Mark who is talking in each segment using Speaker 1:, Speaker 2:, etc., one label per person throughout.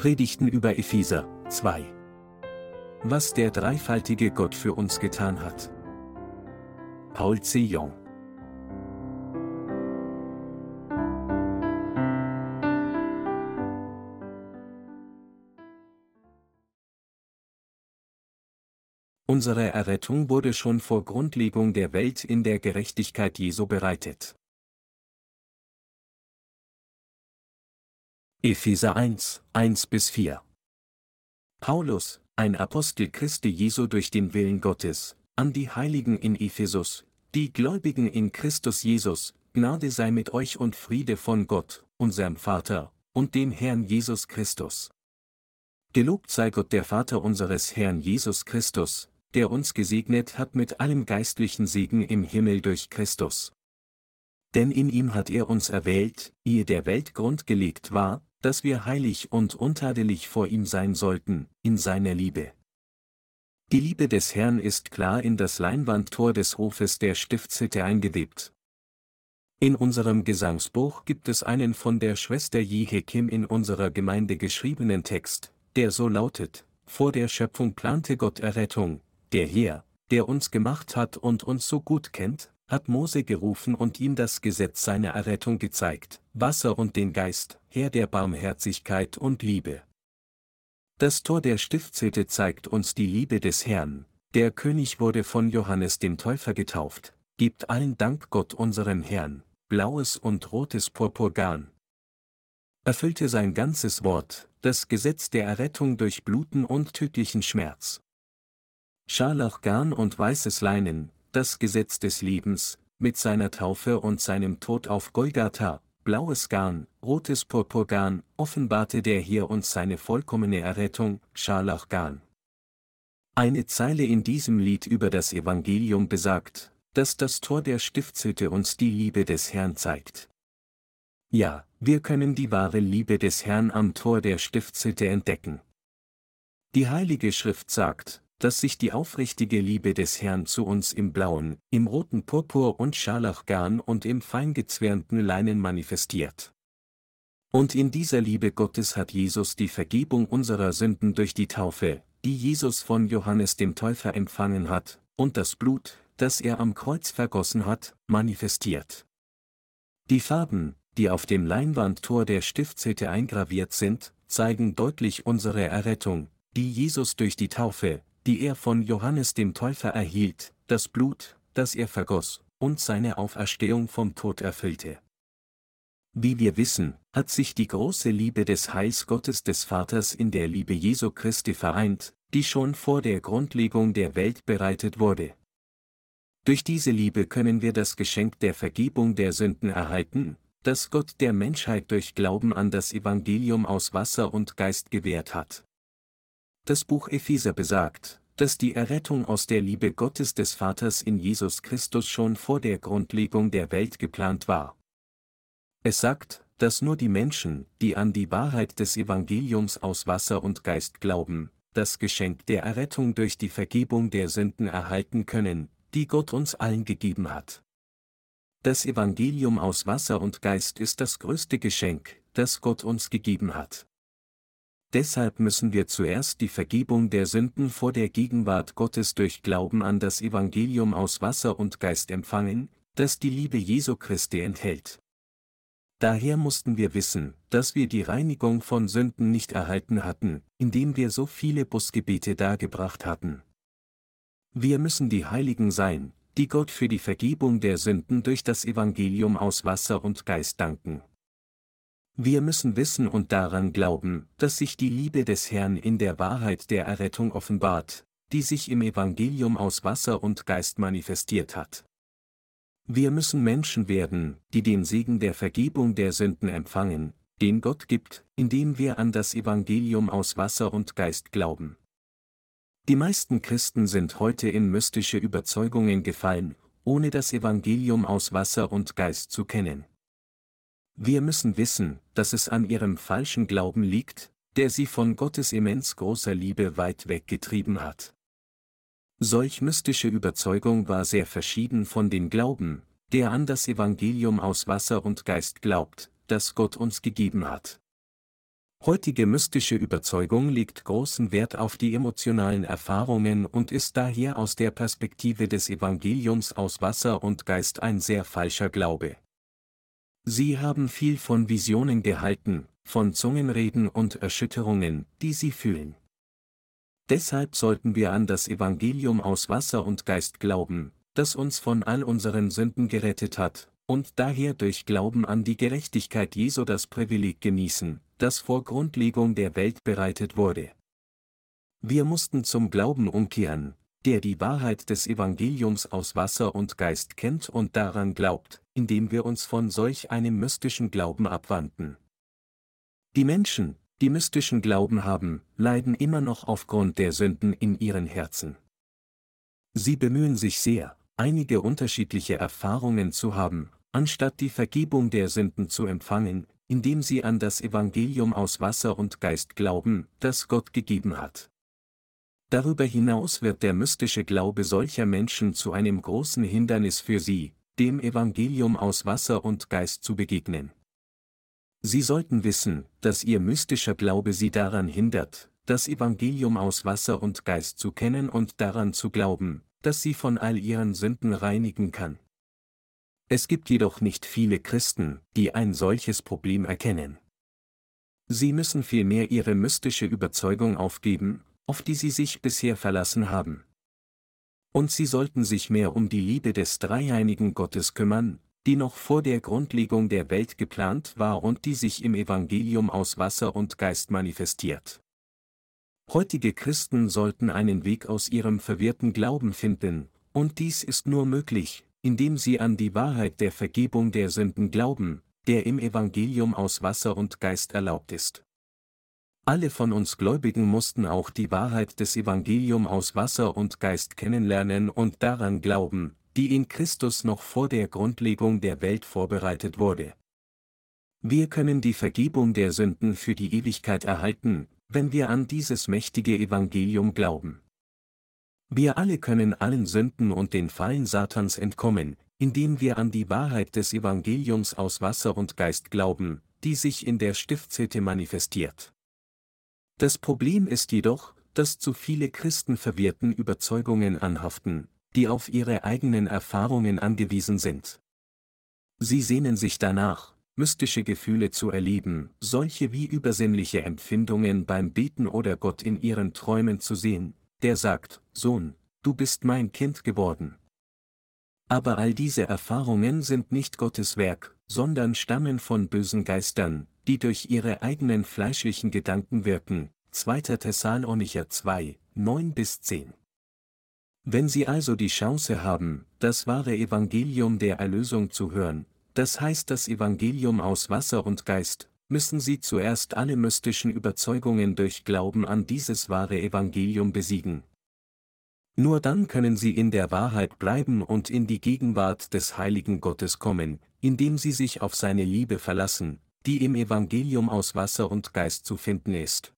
Speaker 1: Predigten über Epheser 2. Was der dreifaltige Gott für uns getan hat. Paul C. Jong Unsere Errettung wurde schon vor Grundlegung der Welt in der Gerechtigkeit Jesu bereitet. Epheser 1, 1 bis 4 Paulus, ein Apostel Christi Jesu durch den Willen Gottes, an die Heiligen in Ephesus, die Gläubigen in Christus Jesus, Gnade sei mit euch und Friede von Gott, unserem Vater, und dem Herrn Jesus Christus. Gelobt sei Gott der Vater unseres Herrn Jesus Christus, der uns gesegnet hat mit allem geistlichen Segen im Himmel durch Christus. Denn in ihm hat er uns erwählt, ehe der Welt Grund gelegt war, dass wir heilig und untadelig vor ihm sein sollten, in seiner Liebe. Die Liebe des Herrn ist klar in das Leinwandtor des Hofes der Stiftshütte eingewebt. In unserem Gesangsbuch gibt es einen von der Schwester Jihe Kim in unserer Gemeinde geschriebenen Text, der so lautet, vor der Schöpfung plante Gott Errettung, der Herr, der uns gemacht hat und uns so gut kennt, hat Mose gerufen und ihm das Gesetz seiner Errettung gezeigt, Wasser und den Geist, Herr der Barmherzigkeit und Liebe. Das Tor der Stiftshütte zeigt uns die Liebe des Herrn, der König wurde von Johannes dem Täufer getauft, gibt allen Dank Gott unserem Herrn, blaues und rotes Purpurgarn. Erfüllte sein ganzes Wort, das Gesetz der Errettung durch Bluten und tödlichen Schmerz. Scharlachgarn und weißes Leinen, das Gesetz des Lebens, mit seiner Taufe und seinem Tod auf Golgatha, blaues Garn, rotes Purpurgarn, offenbarte der hier uns seine vollkommene Errettung, Scharlachgarn. Eine Zeile in diesem Lied über das Evangelium besagt, dass das Tor der Stiftshütte uns die Liebe des Herrn zeigt. Ja, wir können die wahre Liebe des Herrn am Tor der Stiftshütte entdecken. Die Heilige Schrift sagt, dass sich die aufrichtige Liebe des Herrn zu uns im blauen, im roten Purpur und Scharlachgarn und im feingezwirnten Leinen manifestiert. Und in dieser Liebe Gottes hat Jesus die Vergebung unserer Sünden durch die Taufe, die Jesus von Johannes dem Täufer empfangen hat, und das Blut, das er am Kreuz vergossen hat, manifestiert. Die Farben, die auf dem Leinwandtor der Stiftshütte eingraviert sind, zeigen deutlich unsere Errettung, die Jesus durch die Taufe, die er von Johannes dem Täufer erhielt, das Blut, das er vergoss, und seine Auferstehung vom Tod erfüllte. Wie wir wissen, hat sich die große Liebe des Heils Gottes des Vaters in der Liebe Jesu Christi vereint, die schon vor der Grundlegung der Welt bereitet wurde. Durch diese Liebe können wir das Geschenk der Vergebung der Sünden erhalten, das Gott der Menschheit durch Glauben an das Evangelium aus Wasser und Geist gewährt hat. Das Buch Epheser besagt, dass die Errettung aus der Liebe Gottes des Vaters in Jesus Christus schon vor der Grundlegung der Welt geplant war. Es sagt, dass nur die Menschen, die an die Wahrheit des Evangeliums aus Wasser und Geist glauben, das Geschenk der Errettung durch die Vergebung der Sünden erhalten können, die Gott uns allen gegeben hat. Das Evangelium aus Wasser und Geist ist das größte Geschenk, das Gott uns gegeben hat. Deshalb müssen wir zuerst die Vergebung der Sünden vor der Gegenwart Gottes durch Glauben an das Evangelium aus Wasser und Geist empfangen, das die Liebe Jesu Christi enthält. Daher mussten wir wissen, dass wir die Reinigung von Sünden nicht erhalten hatten, indem wir so viele Busgebete dargebracht hatten. Wir müssen die Heiligen sein, die Gott für die Vergebung der Sünden durch das Evangelium aus Wasser und Geist danken. Wir müssen wissen und daran glauben, dass sich die Liebe des Herrn in der Wahrheit der Errettung offenbart, die sich im Evangelium aus Wasser und Geist manifestiert hat. Wir müssen Menschen werden, die den Segen der Vergebung der Sünden empfangen, den Gott gibt, indem wir an das Evangelium aus Wasser und Geist glauben. Die meisten Christen sind heute in mystische Überzeugungen gefallen, ohne das Evangelium aus Wasser und Geist zu kennen. Wir müssen wissen, dass es an ihrem falschen Glauben liegt, der sie von Gottes immens großer Liebe weit weggetrieben hat. Solch mystische Überzeugung war sehr verschieden von dem Glauben, der an das Evangelium aus Wasser und Geist glaubt, das Gott uns gegeben hat. Heutige mystische Überzeugung legt großen Wert auf die emotionalen Erfahrungen und ist daher aus der Perspektive des Evangeliums aus Wasser und Geist ein sehr falscher Glaube. Sie haben viel von Visionen gehalten, von Zungenreden und Erschütterungen, die sie fühlen. Deshalb sollten wir an das Evangelium aus Wasser und Geist glauben, das uns von all unseren Sünden gerettet hat, und daher durch Glauben an die Gerechtigkeit Jesu das Privileg genießen, das vor Grundlegung der Welt bereitet wurde. Wir mussten zum Glauben umkehren, der die Wahrheit des Evangeliums aus Wasser und Geist kennt und daran glaubt, indem wir uns von solch einem mystischen Glauben abwandten. Die Menschen, die mystischen Glauben haben, leiden immer noch aufgrund der Sünden in ihren Herzen. Sie bemühen sich sehr, einige unterschiedliche Erfahrungen zu haben, anstatt die Vergebung der Sünden zu empfangen, indem sie an das Evangelium aus Wasser und Geist glauben, das Gott gegeben hat. Darüber hinaus wird der mystische Glaube solcher Menschen zu einem großen Hindernis für sie, dem Evangelium aus Wasser und Geist zu begegnen. Sie sollten wissen, dass ihr mystischer Glaube sie daran hindert, das Evangelium aus Wasser und Geist zu kennen und daran zu glauben, dass sie von all ihren Sünden reinigen kann. Es gibt jedoch nicht viele Christen, die ein solches Problem erkennen. Sie müssen vielmehr ihre mystische Überzeugung aufgeben, auf die sie sich bisher verlassen haben. Und sie sollten sich mehr um die Liebe des dreieinigen Gottes kümmern, die noch vor der Grundlegung der Welt geplant war und die sich im Evangelium aus Wasser und Geist manifestiert. Heutige Christen sollten einen Weg aus ihrem verwirrten Glauben finden, und dies ist nur möglich, indem sie an die Wahrheit der Vergebung der Sünden glauben, der im Evangelium aus Wasser und Geist erlaubt ist. Alle von uns Gläubigen mussten auch die Wahrheit des Evangelium aus Wasser und Geist kennenlernen und daran glauben, die in Christus noch vor der Grundlegung der Welt vorbereitet wurde. Wir können die Vergebung der Sünden für die Ewigkeit erhalten, wenn wir an dieses mächtige Evangelium glauben. Wir alle können allen Sünden und den Fallen Satans entkommen, indem wir an die Wahrheit des Evangeliums aus Wasser und Geist glauben, die sich in der Stiftshütte manifestiert. Das Problem ist jedoch, dass zu viele Christen verwirrten Überzeugungen anhaften, die auf ihre eigenen Erfahrungen angewiesen sind. Sie sehnen sich danach, mystische Gefühle zu erleben, solche wie übersinnliche Empfindungen beim Beten oder Gott in ihren Träumen zu sehen, der sagt, Sohn, du bist mein Kind geworden. Aber all diese Erfahrungen sind nicht Gottes Werk, sondern stammen von bösen Geistern, die durch ihre eigenen fleischlichen Gedanken wirken. 2. Thessalonicher 2, 9 bis 10. Wenn Sie also die Chance haben, das wahre Evangelium der Erlösung zu hören, das heißt das Evangelium aus Wasser und Geist, müssen sie zuerst alle mystischen Überzeugungen durch Glauben an dieses wahre Evangelium besiegen. Nur dann können sie in der Wahrheit bleiben und in die Gegenwart des heiligen Gottes kommen, indem sie sich auf seine Liebe verlassen, die im Evangelium aus Wasser und Geist zu finden ist.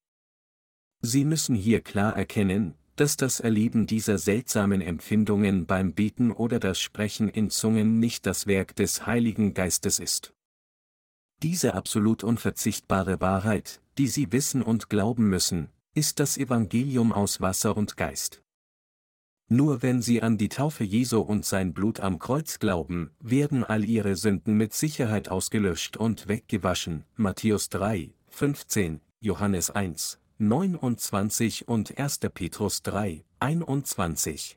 Speaker 1: Sie müssen hier klar erkennen, dass das Erleben dieser seltsamen Empfindungen beim Beten oder das Sprechen in Zungen nicht das Werk des Heiligen Geistes ist. Diese absolut unverzichtbare Wahrheit, die Sie wissen und glauben müssen, ist das Evangelium aus Wasser und Geist. Nur wenn Sie an die Taufe Jesu und sein Blut am Kreuz glauben, werden all Ihre Sünden mit Sicherheit ausgelöscht und weggewaschen. Matthäus 3, 15, Johannes 1, 29 und 1. Petrus 3, 21.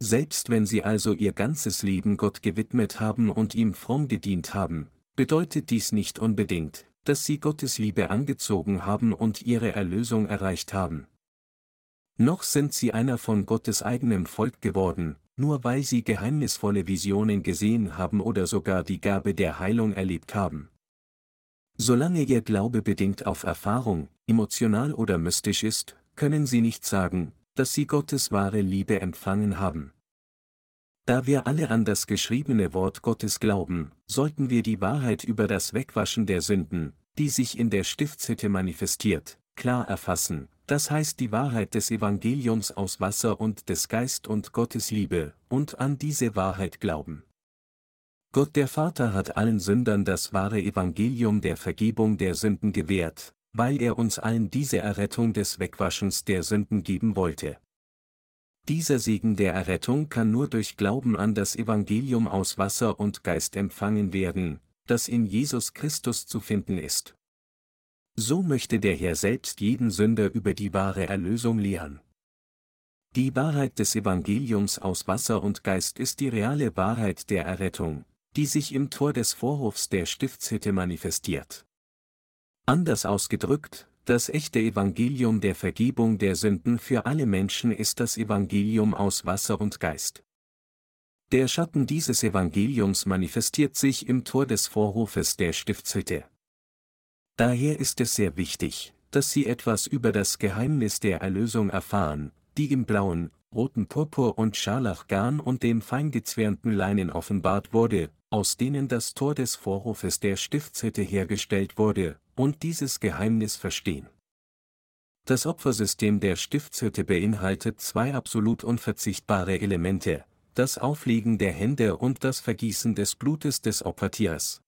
Speaker 1: Selbst wenn Sie also Ihr ganzes Leben Gott gewidmet haben und ihm fromm gedient haben, bedeutet dies nicht unbedingt, dass sie Gottes Liebe angezogen haben und ihre Erlösung erreicht haben. Noch sind sie einer von Gottes eigenem Volk geworden, nur weil sie geheimnisvolle Visionen gesehen haben oder sogar die Gabe der Heilung erlebt haben. Solange ihr Glaube bedingt auf Erfahrung, emotional oder mystisch ist, können sie nicht sagen, dass sie Gottes wahre Liebe empfangen haben. Da wir alle an das geschriebene Wort Gottes glauben, sollten wir die Wahrheit über das Wegwaschen der Sünden, die sich in der Stiftshütte manifestiert, klar erfassen, das heißt die Wahrheit des Evangeliums aus Wasser und des Geist und Gottes Liebe, und an diese Wahrheit glauben. Gott der Vater hat allen Sündern das wahre Evangelium der Vergebung der Sünden gewährt, weil er uns allen diese Errettung des Wegwaschens der Sünden geben wollte. Dieser Segen der Errettung kann nur durch Glauben an das Evangelium aus Wasser und Geist empfangen werden, das in Jesus Christus zu finden ist. So möchte der Herr selbst jeden Sünder über die wahre Erlösung lehren. Die Wahrheit des Evangeliums aus Wasser und Geist ist die reale Wahrheit der Errettung, die sich im Tor des Vorhofs der Stiftshütte manifestiert. Anders ausgedrückt, das echte Evangelium der Vergebung der Sünden für alle Menschen ist das Evangelium aus Wasser und Geist. Der Schatten dieses Evangeliums manifestiert sich im Tor des Vorhofes der Stiftshütte. Daher ist es sehr wichtig, dass Sie etwas über das Geheimnis der Erlösung erfahren, die im blauen, roten Purpur und Scharlachgarn und dem feingezwirnten Leinen offenbart wurde, aus denen das Tor des Vorhofes der Stiftshütte hergestellt wurde, und dieses Geheimnis verstehen. Das Opfersystem der Stiftshütte beinhaltet zwei absolut unverzichtbare Elemente, das Auflegen der Hände und das Vergießen des Blutes des Opfertieres.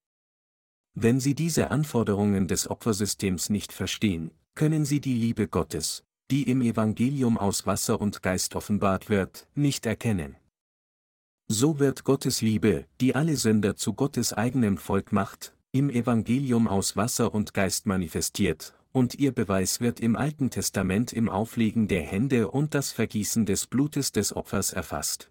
Speaker 1: Wenn Sie diese Anforderungen des Opfersystems nicht verstehen, können Sie die Liebe Gottes, die im Evangelium aus Wasser und Geist offenbart wird, nicht erkennen. So wird Gottes Liebe, die alle Sünder zu Gottes eigenem Volk macht, im Evangelium aus Wasser und Geist manifestiert, und ihr Beweis wird im Alten Testament im Auflegen der Hände und das Vergießen des Blutes des Opfers erfasst.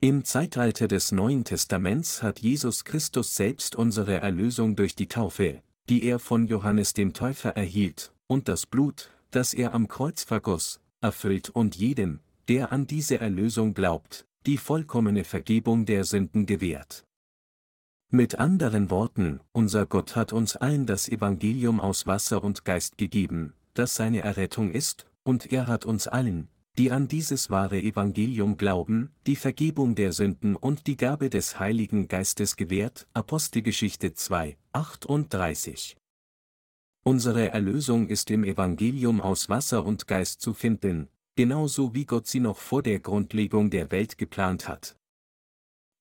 Speaker 1: Im Zeitalter des Neuen Testaments hat Jesus Christus selbst unsere Erlösung durch die Taufe, die er von Johannes dem Täufer erhielt, und das Blut, das er am Kreuz vergoss, erfüllt und jedem, der an diese Erlösung glaubt, die vollkommene Vergebung der Sünden gewährt. Mit anderen Worten, unser Gott hat uns allen das Evangelium aus Wasser und Geist gegeben, das seine Errettung ist, und er hat uns allen, die an dieses wahre Evangelium glauben, die Vergebung der Sünden und die Gabe des Heiligen Geistes gewährt. Apostelgeschichte 2, 38. Unsere Erlösung ist im Evangelium aus Wasser und Geist zu finden, genauso wie Gott sie noch vor der Grundlegung der Welt geplant hat.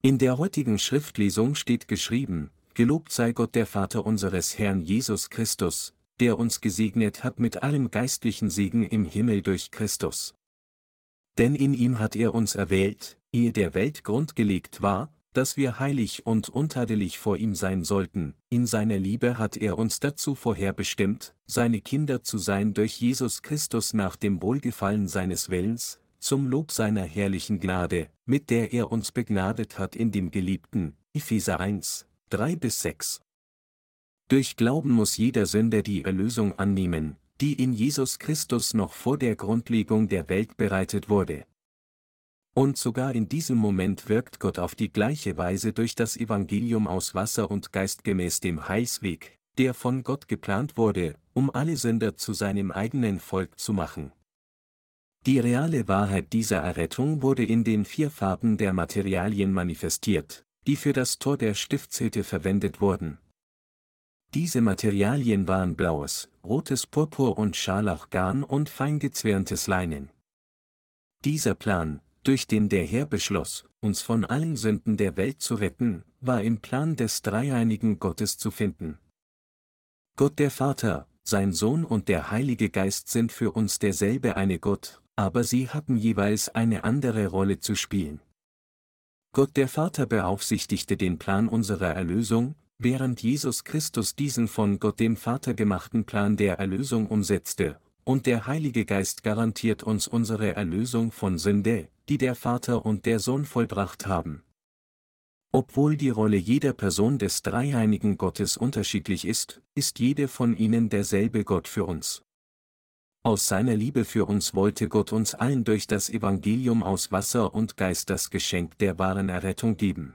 Speaker 1: In der heutigen Schriftlesung steht geschrieben, Gelobt sei Gott der Vater unseres Herrn Jesus Christus, der uns gesegnet hat mit allem geistlichen Segen im Himmel durch Christus. Denn in ihm hat er uns erwählt, ehe der Welt Grund gelegt war, dass wir heilig und untadelig vor ihm sein sollten, in seiner Liebe hat er uns dazu vorherbestimmt, seine Kinder zu sein durch Jesus Christus nach dem Wohlgefallen seines Willens, zum Lob seiner herrlichen Gnade, mit der er uns begnadet hat in dem Geliebten, Epheser 1, 3 bis 6. Durch Glauben muss jeder Sünder die Erlösung annehmen, die in Jesus Christus noch vor der Grundlegung der Welt bereitet wurde. Und sogar in diesem Moment wirkt Gott auf die gleiche Weise durch das Evangelium aus Wasser und Geist gemäß dem Heilsweg, der von Gott geplant wurde, um alle Sünder zu seinem eigenen Volk zu machen. Die reale Wahrheit dieser Errettung wurde in den vier Farben der Materialien manifestiert, die für das Tor der Stiftshütte verwendet wurden. Diese Materialien waren blaues, rotes Purpur und Scharlachgarn und feingezwirntes Leinen. Dieser Plan, durch den der Herr beschloss, uns von allen Sünden der Welt zu retten, war im Plan des dreieinigen Gottes zu finden. Gott der Vater, sein Sohn und der Heilige Geist sind für uns derselbe eine Gott, aber sie hatten jeweils eine andere Rolle zu spielen. Gott der Vater beaufsichtigte den Plan unserer Erlösung, während Jesus Christus diesen von Gott dem Vater gemachten Plan der Erlösung umsetzte, und der Heilige Geist garantiert uns unsere Erlösung von Sünde, die der Vater und der Sohn vollbracht haben. Obwohl die Rolle jeder Person des dreieinigen Gottes unterschiedlich ist, ist jede von ihnen derselbe Gott für uns. Aus seiner Liebe für uns wollte Gott uns allen durch das Evangelium aus Wasser und Geist das Geschenk der wahren Errettung geben.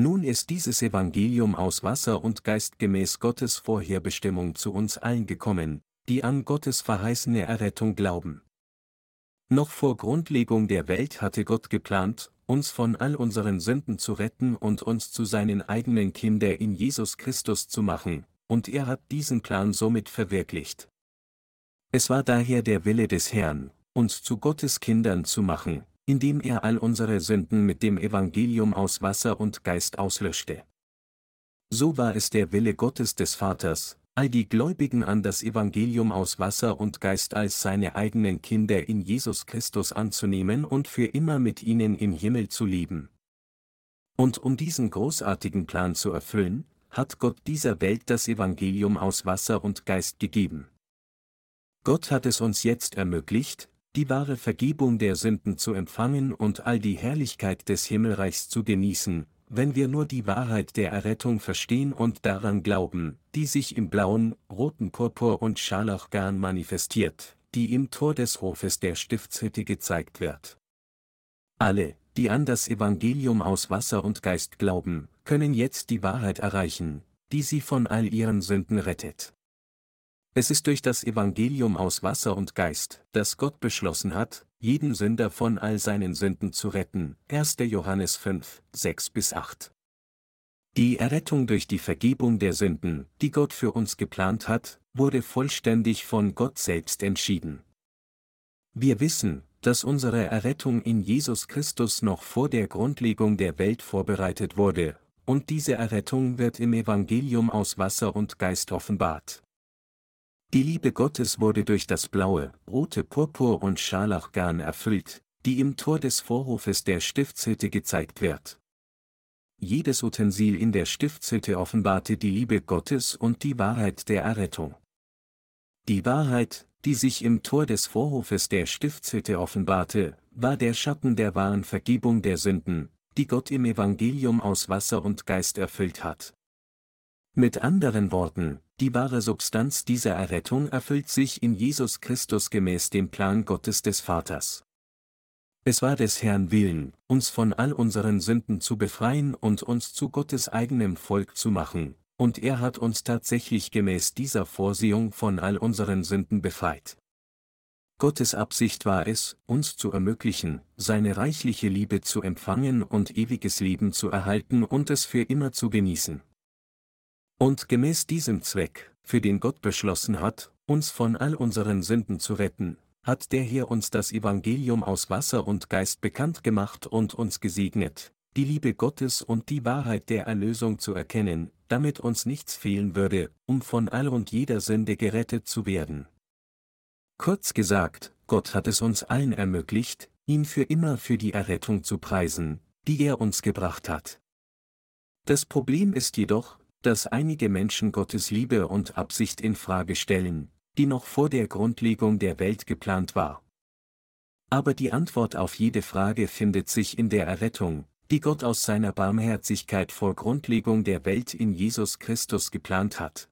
Speaker 1: Nun ist dieses Evangelium aus Wasser und Geist gemäß Gottes Vorherbestimmung zu uns allen gekommen, die an Gottes verheißene Errettung glauben. Noch vor Grundlegung der Welt hatte Gott geplant, uns von all unseren Sünden zu retten und uns zu seinen eigenen Kinder in Jesus Christus zu machen, und er hat diesen Plan somit verwirklicht. Es war daher der Wille des Herrn, uns zu Gottes Kindern zu machen, indem er all unsere Sünden mit dem Evangelium aus Wasser und Geist auslöschte. So war es der Wille Gottes des Vaters, all die Gläubigen an das Evangelium aus Wasser und Geist als seine eigenen Kinder in Jesus Christus anzunehmen und für immer mit ihnen im Himmel zu leben. Und um diesen großartigen Plan zu erfüllen, hat Gott dieser Welt das Evangelium aus Wasser und Geist gegeben. Gott hat es uns jetzt ermöglicht, die wahre Vergebung der Sünden zu empfangen und all die Herrlichkeit des Himmelreichs zu genießen, wenn wir nur die Wahrheit der Errettung verstehen und daran glauben, die sich im blauen, roten Purpur und Scharlachgarn manifestiert, die im Tor des Hofes der Stiftshütte gezeigt wird. Alle, die an das Evangelium aus Wasser und Geist glauben, können jetzt die Wahrheit erreichen, die sie von all ihren Sünden rettet. Es ist durch das Evangelium aus Wasser und Geist, dass Gott beschlossen hat, jeden Sünder von all seinen Sünden zu retten. 1. Johannes 5, 6 bis 8. Die Errettung durch die Vergebung der Sünden, die Gott für uns geplant hat, wurde vollständig von Gott selbst entschieden. Wir wissen, dass unsere Errettung in Jesus Christus noch vor der Grundlegung der Welt vorbereitet wurde, und diese Errettung wird im Evangelium aus Wasser und Geist offenbart. Die Liebe Gottes wurde durch das blaue, rote Purpur und Scharlachgarn erfüllt, die im Tor des Vorhofes der Stiftshütte gezeigt wird. Jedes Utensil in der Stiftshütte offenbarte die Liebe Gottes und die Wahrheit der Errettung. Die Wahrheit, die sich im Tor des Vorhofes der Stiftshütte offenbarte, war der Schatten der wahren Vergebung der Sünden, die Gott im Evangelium aus Wasser und Geist erfüllt hat. Mit anderen Worten, die wahre Substanz dieser Errettung erfüllt sich in Jesus Christus gemäß dem Plan Gottes des Vaters. Es war des Herrn Willen, uns von all unseren Sünden zu befreien und uns zu Gottes eigenem Volk zu machen, und er hat uns tatsächlich gemäß dieser Vorsehung von all unseren Sünden befreit. Gottes Absicht war es, uns zu ermöglichen, seine reichliche Liebe zu empfangen und ewiges Leben zu erhalten und es für immer zu genießen. Und gemäß diesem Zweck, für den Gott beschlossen hat, uns von all unseren Sünden zu retten, hat der hier uns das Evangelium aus Wasser und Geist bekannt gemacht und uns gesegnet, die Liebe Gottes und die Wahrheit der Erlösung zu erkennen, damit uns nichts fehlen würde, um von all und jeder Sünde gerettet zu werden. Kurz gesagt, Gott hat es uns allen ermöglicht, ihn für immer für die Errettung zu preisen, die er uns gebracht hat. Das Problem ist jedoch, dass einige Menschen Gottes Liebe und Absicht in Frage stellen, die noch vor der Grundlegung der Welt geplant war. Aber die Antwort auf jede Frage findet sich in der Errettung, die Gott aus seiner Barmherzigkeit vor Grundlegung der Welt in Jesus Christus geplant hat.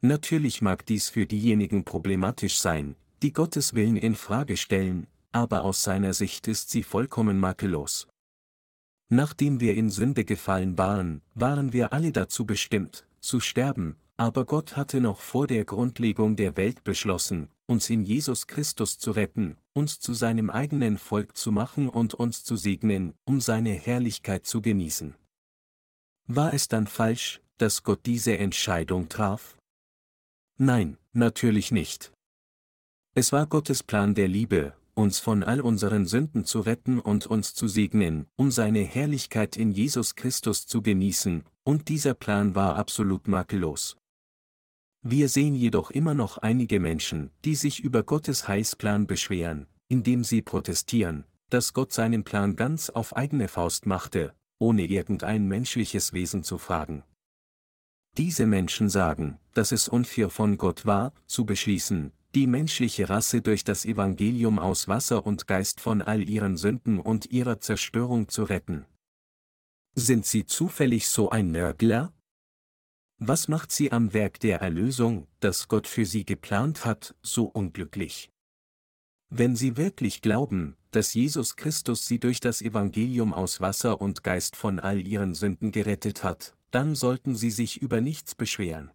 Speaker 1: Natürlich mag dies für diejenigen problematisch sein, die Gottes Willen in Frage stellen, aber aus seiner Sicht ist sie vollkommen makellos. Nachdem wir in Sünde gefallen waren, waren wir alle dazu bestimmt, zu sterben, aber Gott hatte noch vor der Grundlegung der Welt beschlossen, uns in Jesus Christus zu retten, uns zu seinem eigenen Volk zu machen und uns zu segnen, um seine Herrlichkeit zu genießen. War es dann falsch, dass Gott diese Entscheidung traf? Nein, natürlich nicht. Es war Gottes Plan der Liebe, uns von all unseren Sünden zu retten und uns zu segnen, um seine Herrlichkeit in Jesus Christus zu genießen, und dieser Plan war absolut makellos. Wir sehen jedoch immer noch einige Menschen, die sich über Gottes Heilsplan beschweren, indem sie protestieren, dass Gott seinen Plan ganz auf eigene Faust machte, ohne irgendein menschliches Wesen zu fragen. Diese Menschen sagen, dass es unfair von Gott war, zu beschließen, die menschliche Rasse durch das Evangelium aus Wasser und Geist von all ihren Sünden und ihrer Zerstörung zu retten. Sind sie zufällig so ein Nörgler? Was macht sie am Werk der Erlösung, das Gott für sie geplant hat, so unglücklich? Wenn sie wirklich glauben, dass Jesus Christus sie durch das Evangelium aus Wasser und Geist von all ihren Sünden gerettet hat, dann sollten sie sich über nichts beschweren.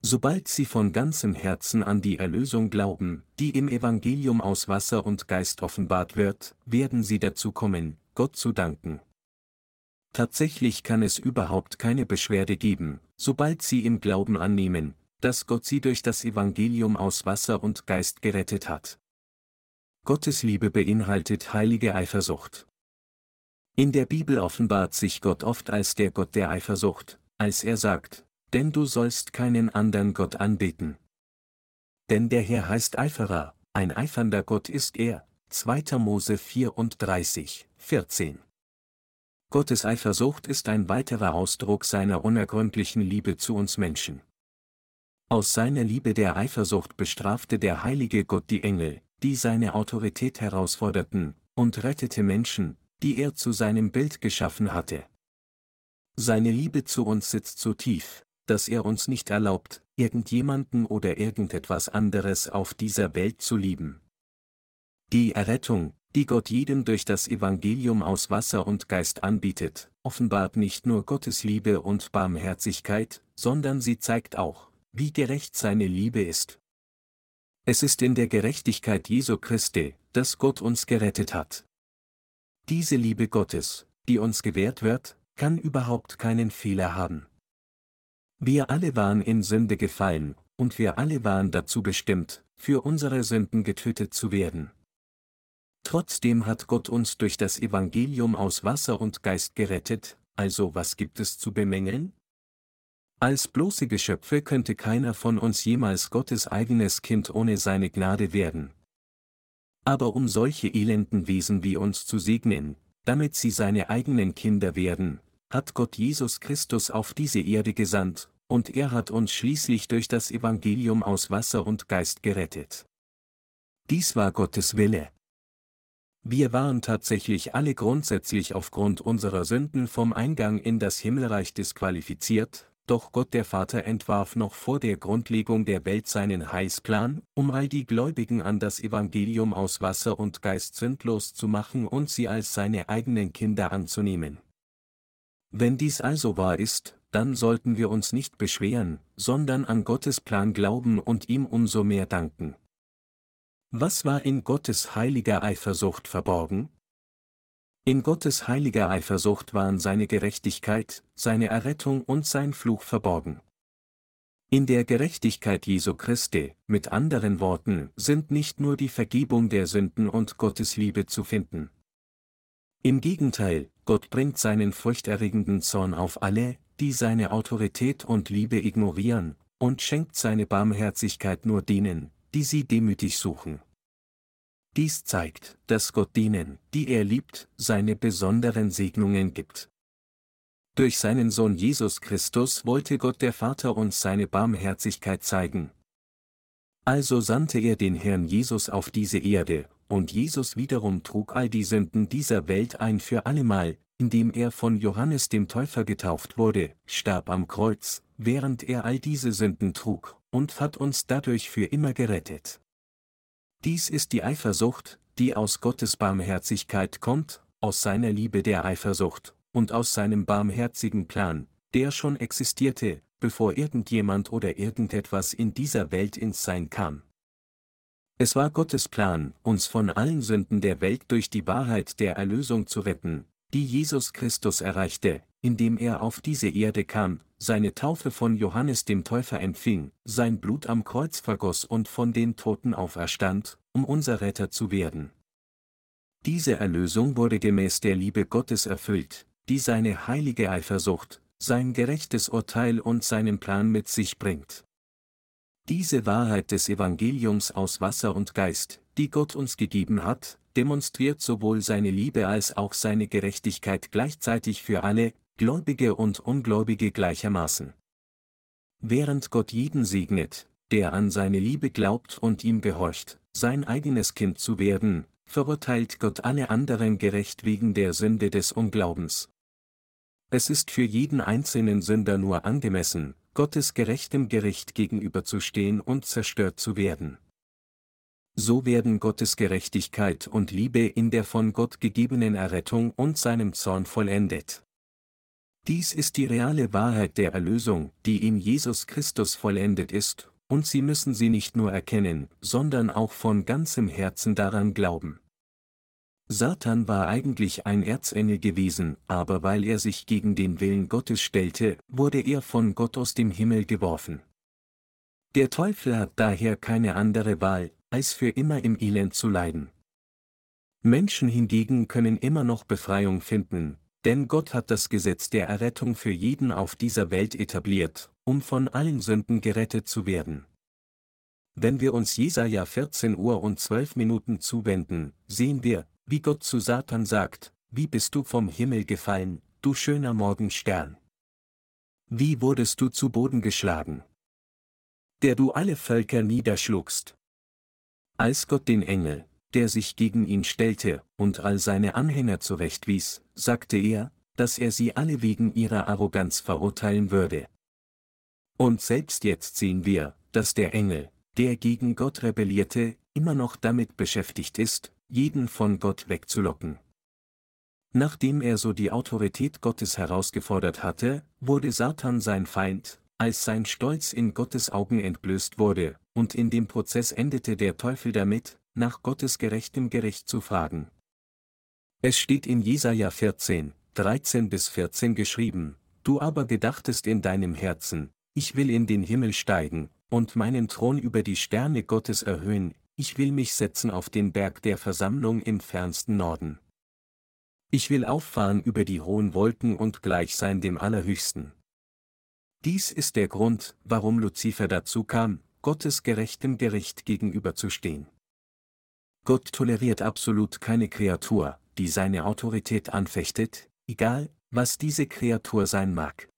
Speaker 1: Sobald sie von ganzem Herzen an die Erlösung glauben, die im Evangelium aus Wasser und Geist offenbart wird, werden sie dazu kommen, Gott zu danken. Tatsächlich kann es überhaupt keine Beschwerde geben, sobald sie im Glauben annehmen, dass Gott sie durch das Evangelium aus Wasser und Geist gerettet hat. Gottes Liebe beinhaltet heilige Eifersucht. In der Bibel offenbart sich Gott oft als der Gott der Eifersucht, als er sagt, denn du sollst keinen anderen Gott anbeten. Denn der Herr heißt Eiferer, ein eifernder Gott ist er. 2. Mose 34, 14. Gottes Eifersucht ist ein weiterer Ausdruck seiner unergründlichen Liebe zu uns Menschen. Aus seiner Liebe der Eifersucht bestrafte der heilige Gott die Engel, die seine Autorität herausforderten, und rettete Menschen, die er zu seinem Bild geschaffen hatte. Seine Liebe zu uns sitzt so tief, dass er uns nicht erlaubt, irgendjemanden oder irgendetwas anderes auf dieser Welt zu lieben. Die Errettung, die Gott jedem durch das Evangelium aus Wasser und Geist anbietet, offenbart nicht nur Gottes Liebe und Barmherzigkeit, sondern sie zeigt auch, wie gerecht seine Liebe ist. Es ist in der Gerechtigkeit Jesu Christi, dass Gott uns gerettet hat. Diese Liebe Gottes, die uns gewährt wird, kann überhaupt keinen Fehler haben. Wir alle waren in Sünde gefallen, und wir alle waren dazu bestimmt, für unsere Sünden getötet zu werden. Trotzdem hat Gott uns durch das Evangelium aus Wasser und Geist gerettet, also was gibt es zu bemängeln? Als bloße Geschöpfe könnte keiner von uns jemals Gottes eigenes Kind ohne seine Gnade werden. Aber um solche elenden Wesen wie uns zu segnen, damit sie seine eigenen Kinder werden, hat Gott Jesus Christus auf diese Erde gesandt, und er hat uns schließlich durch das Evangelium aus Wasser und Geist gerettet. Dies war Gottes Wille. Wir waren tatsächlich alle grundsätzlich aufgrund unserer Sünden vom Eingang in das Himmelreich disqualifiziert, doch Gott der Vater entwarf noch vor der Grundlegung der Welt seinen Heilsplan, um all die Gläubigen an das Evangelium aus Wasser und Geist sündlos zu machen und sie als seine eigenen Kinder anzunehmen. Wenn dies also wahr ist, dann sollten wir uns nicht beschweren, sondern an Gottes Plan glauben und ihm umso mehr danken. Was war in Gottes heiliger Eifersucht verborgen? In Gottes heiliger Eifersucht waren seine Gerechtigkeit, seine Errettung und sein Fluch verborgen. In der Gerechtigkeit Jesu Christi, mit anderen Worten, sind nicht nur die Vergebung der Sünden und Gottes Liebe zu finden. Im Gegenteil, Gott bringt seinen furchterregenden Zorn auf alle, die seine Autorität und Liebe ignorieren, und schenkt seine Barmherzigkeit nur denen, die sie demütig suchen. Dies zeigt, dass Gott denen, die er liebt, seine besonderen Segnungen gibt. Durch seinen Sohn Jesus Christus wollte Gott der Vater uns seine Barmherzigkeit zeigen. Also sandte er den Herrn Jesus auf diese Erde, und Jesus wiederum trug all die Sünden dieser Welt ein für allemal, indem er von Johannes dem Täufer getauft wurde, starb am Kreuz, während er all diese Sünden trug, und hat uns dadurch für immer gerettet. Dies ist die Eifersucht, die aus Gottes Barmherzigkeit kommt, aus seiner Liebe der Eifersucht, und aus seinem barmherzigen Plan, der schon existierte, bevor irgendjemand oder irgendetwas in dieser Welt ins Sein kam. Es war Gottes Plan, uns von allen Sünden der Welt durch die Wahrheit der Erlösung zu retten, die Jesus Christus erreichte, indem er auf diese Erde kam, seine Taufe von Johannes dem Täufer empfing, sein Blut am Kreuz vergoss und von den Toten auferstand, um unser Retter zu werden. Diese Erlösung wurde gemäß der Liebe Gottes erfüllt, die seine heilige Eifersucht, sein gerechtes Urteil und seinen Plan mit sich bringt. Diese Wahrheit des Evangeliums aus Wasser und Geist, die Gott uns gegeben hat, demonstriert sowohl seine Liebe als auch seine Gerechtigkeit gleichzeitig für alle, Gläubige und Ungläubige gleichermaßen. Während Gott jeden segnet, der an seine Liebe glaubt und ihm gehorcht, sein eigenes Kind zu werden, verurteilt Gott alle anderen gerecht wegen der Sünde des Unglaubens. Es ist für jeden einzelnen Sünder nur angemessen, Gottes gerechtem Gericht gegenüberzustehen und zerstört zu werden so werden Gottes Gerechtigkeit und Liebe in der von Gott gegebenen Errettung und seinem Zorn vollendet. Dies ist die reale Wahrheit der Erlösung, die in Jesus Christus vollendet ist, und Sie müssen sie nicht nur erkennen, sondern auch von ganzem Herzen daran glauben. Satan war eigentlich ein Erzengel gewesen, aber weil er sich gegen den Willen Gottes stellte, wurde er von Gott aus dem Himmel geworfen. Der Teufel hat daher keine andere Wahl, als für immer im Elend zu leiden. Menschen hingegen können immer noch Befreiung finden, denn Gott hat das Gesetz der Errettung für jeden auf dieser Welt etabliert, um von allen Sünden gerettet zu werden. Wenn wir uns Jesaja 14 Uhr und 12 Minuten zuwenden, sehen wir, wie Gott zu Satan sagt, wie bist du vom Himmel gefallen, du schöner Morgenstern. Wie wurdest du zu Boden geschlagen? Der du alle Völker niederschlugst. Als Gott den Engel, der sich gegen ihn stellte, und all seine Anhänger zurechtwies, sagte er, dass er sie alle wegen ihrer Arroganz verurteilen würde. Und selbst jetzt sehen wir, dass der Engel, der gegen Gott rebellierte, immer noch damit beschäftigt ist, jeden von Gott wegzulocken. Nachdem er so die Autorität Gottes herausgefordert hatte, wurde Satan sein Feind, als sein Stolz in Gottes Augen entblößt wurde, und in dem Prozess endete der Teufel damit, nach Gottes gerechtem Gericht zu fragen. Es steht in Jesaja 14, 13 bis 14 geschrieben, Du aber gedachtest in deinem Herzen, ich will in den Himmel steigen, und meinen Thron über die Sterne Gottes erhöhen, ich will mich setzen auf den Berg der Versammlung im fernsten Norden. Ich will auffahren über die hohen Wolken und gleich sein dem Allerhöchsten. Dies ist der Grund, warum Luzifer dazu kam, Gottes gerechtem Gericht gegenüberzustehen. Gott toleriert absolut keine Kreatur, die seine Autorität anfechtet, egal, was diese Kreatur sein mag.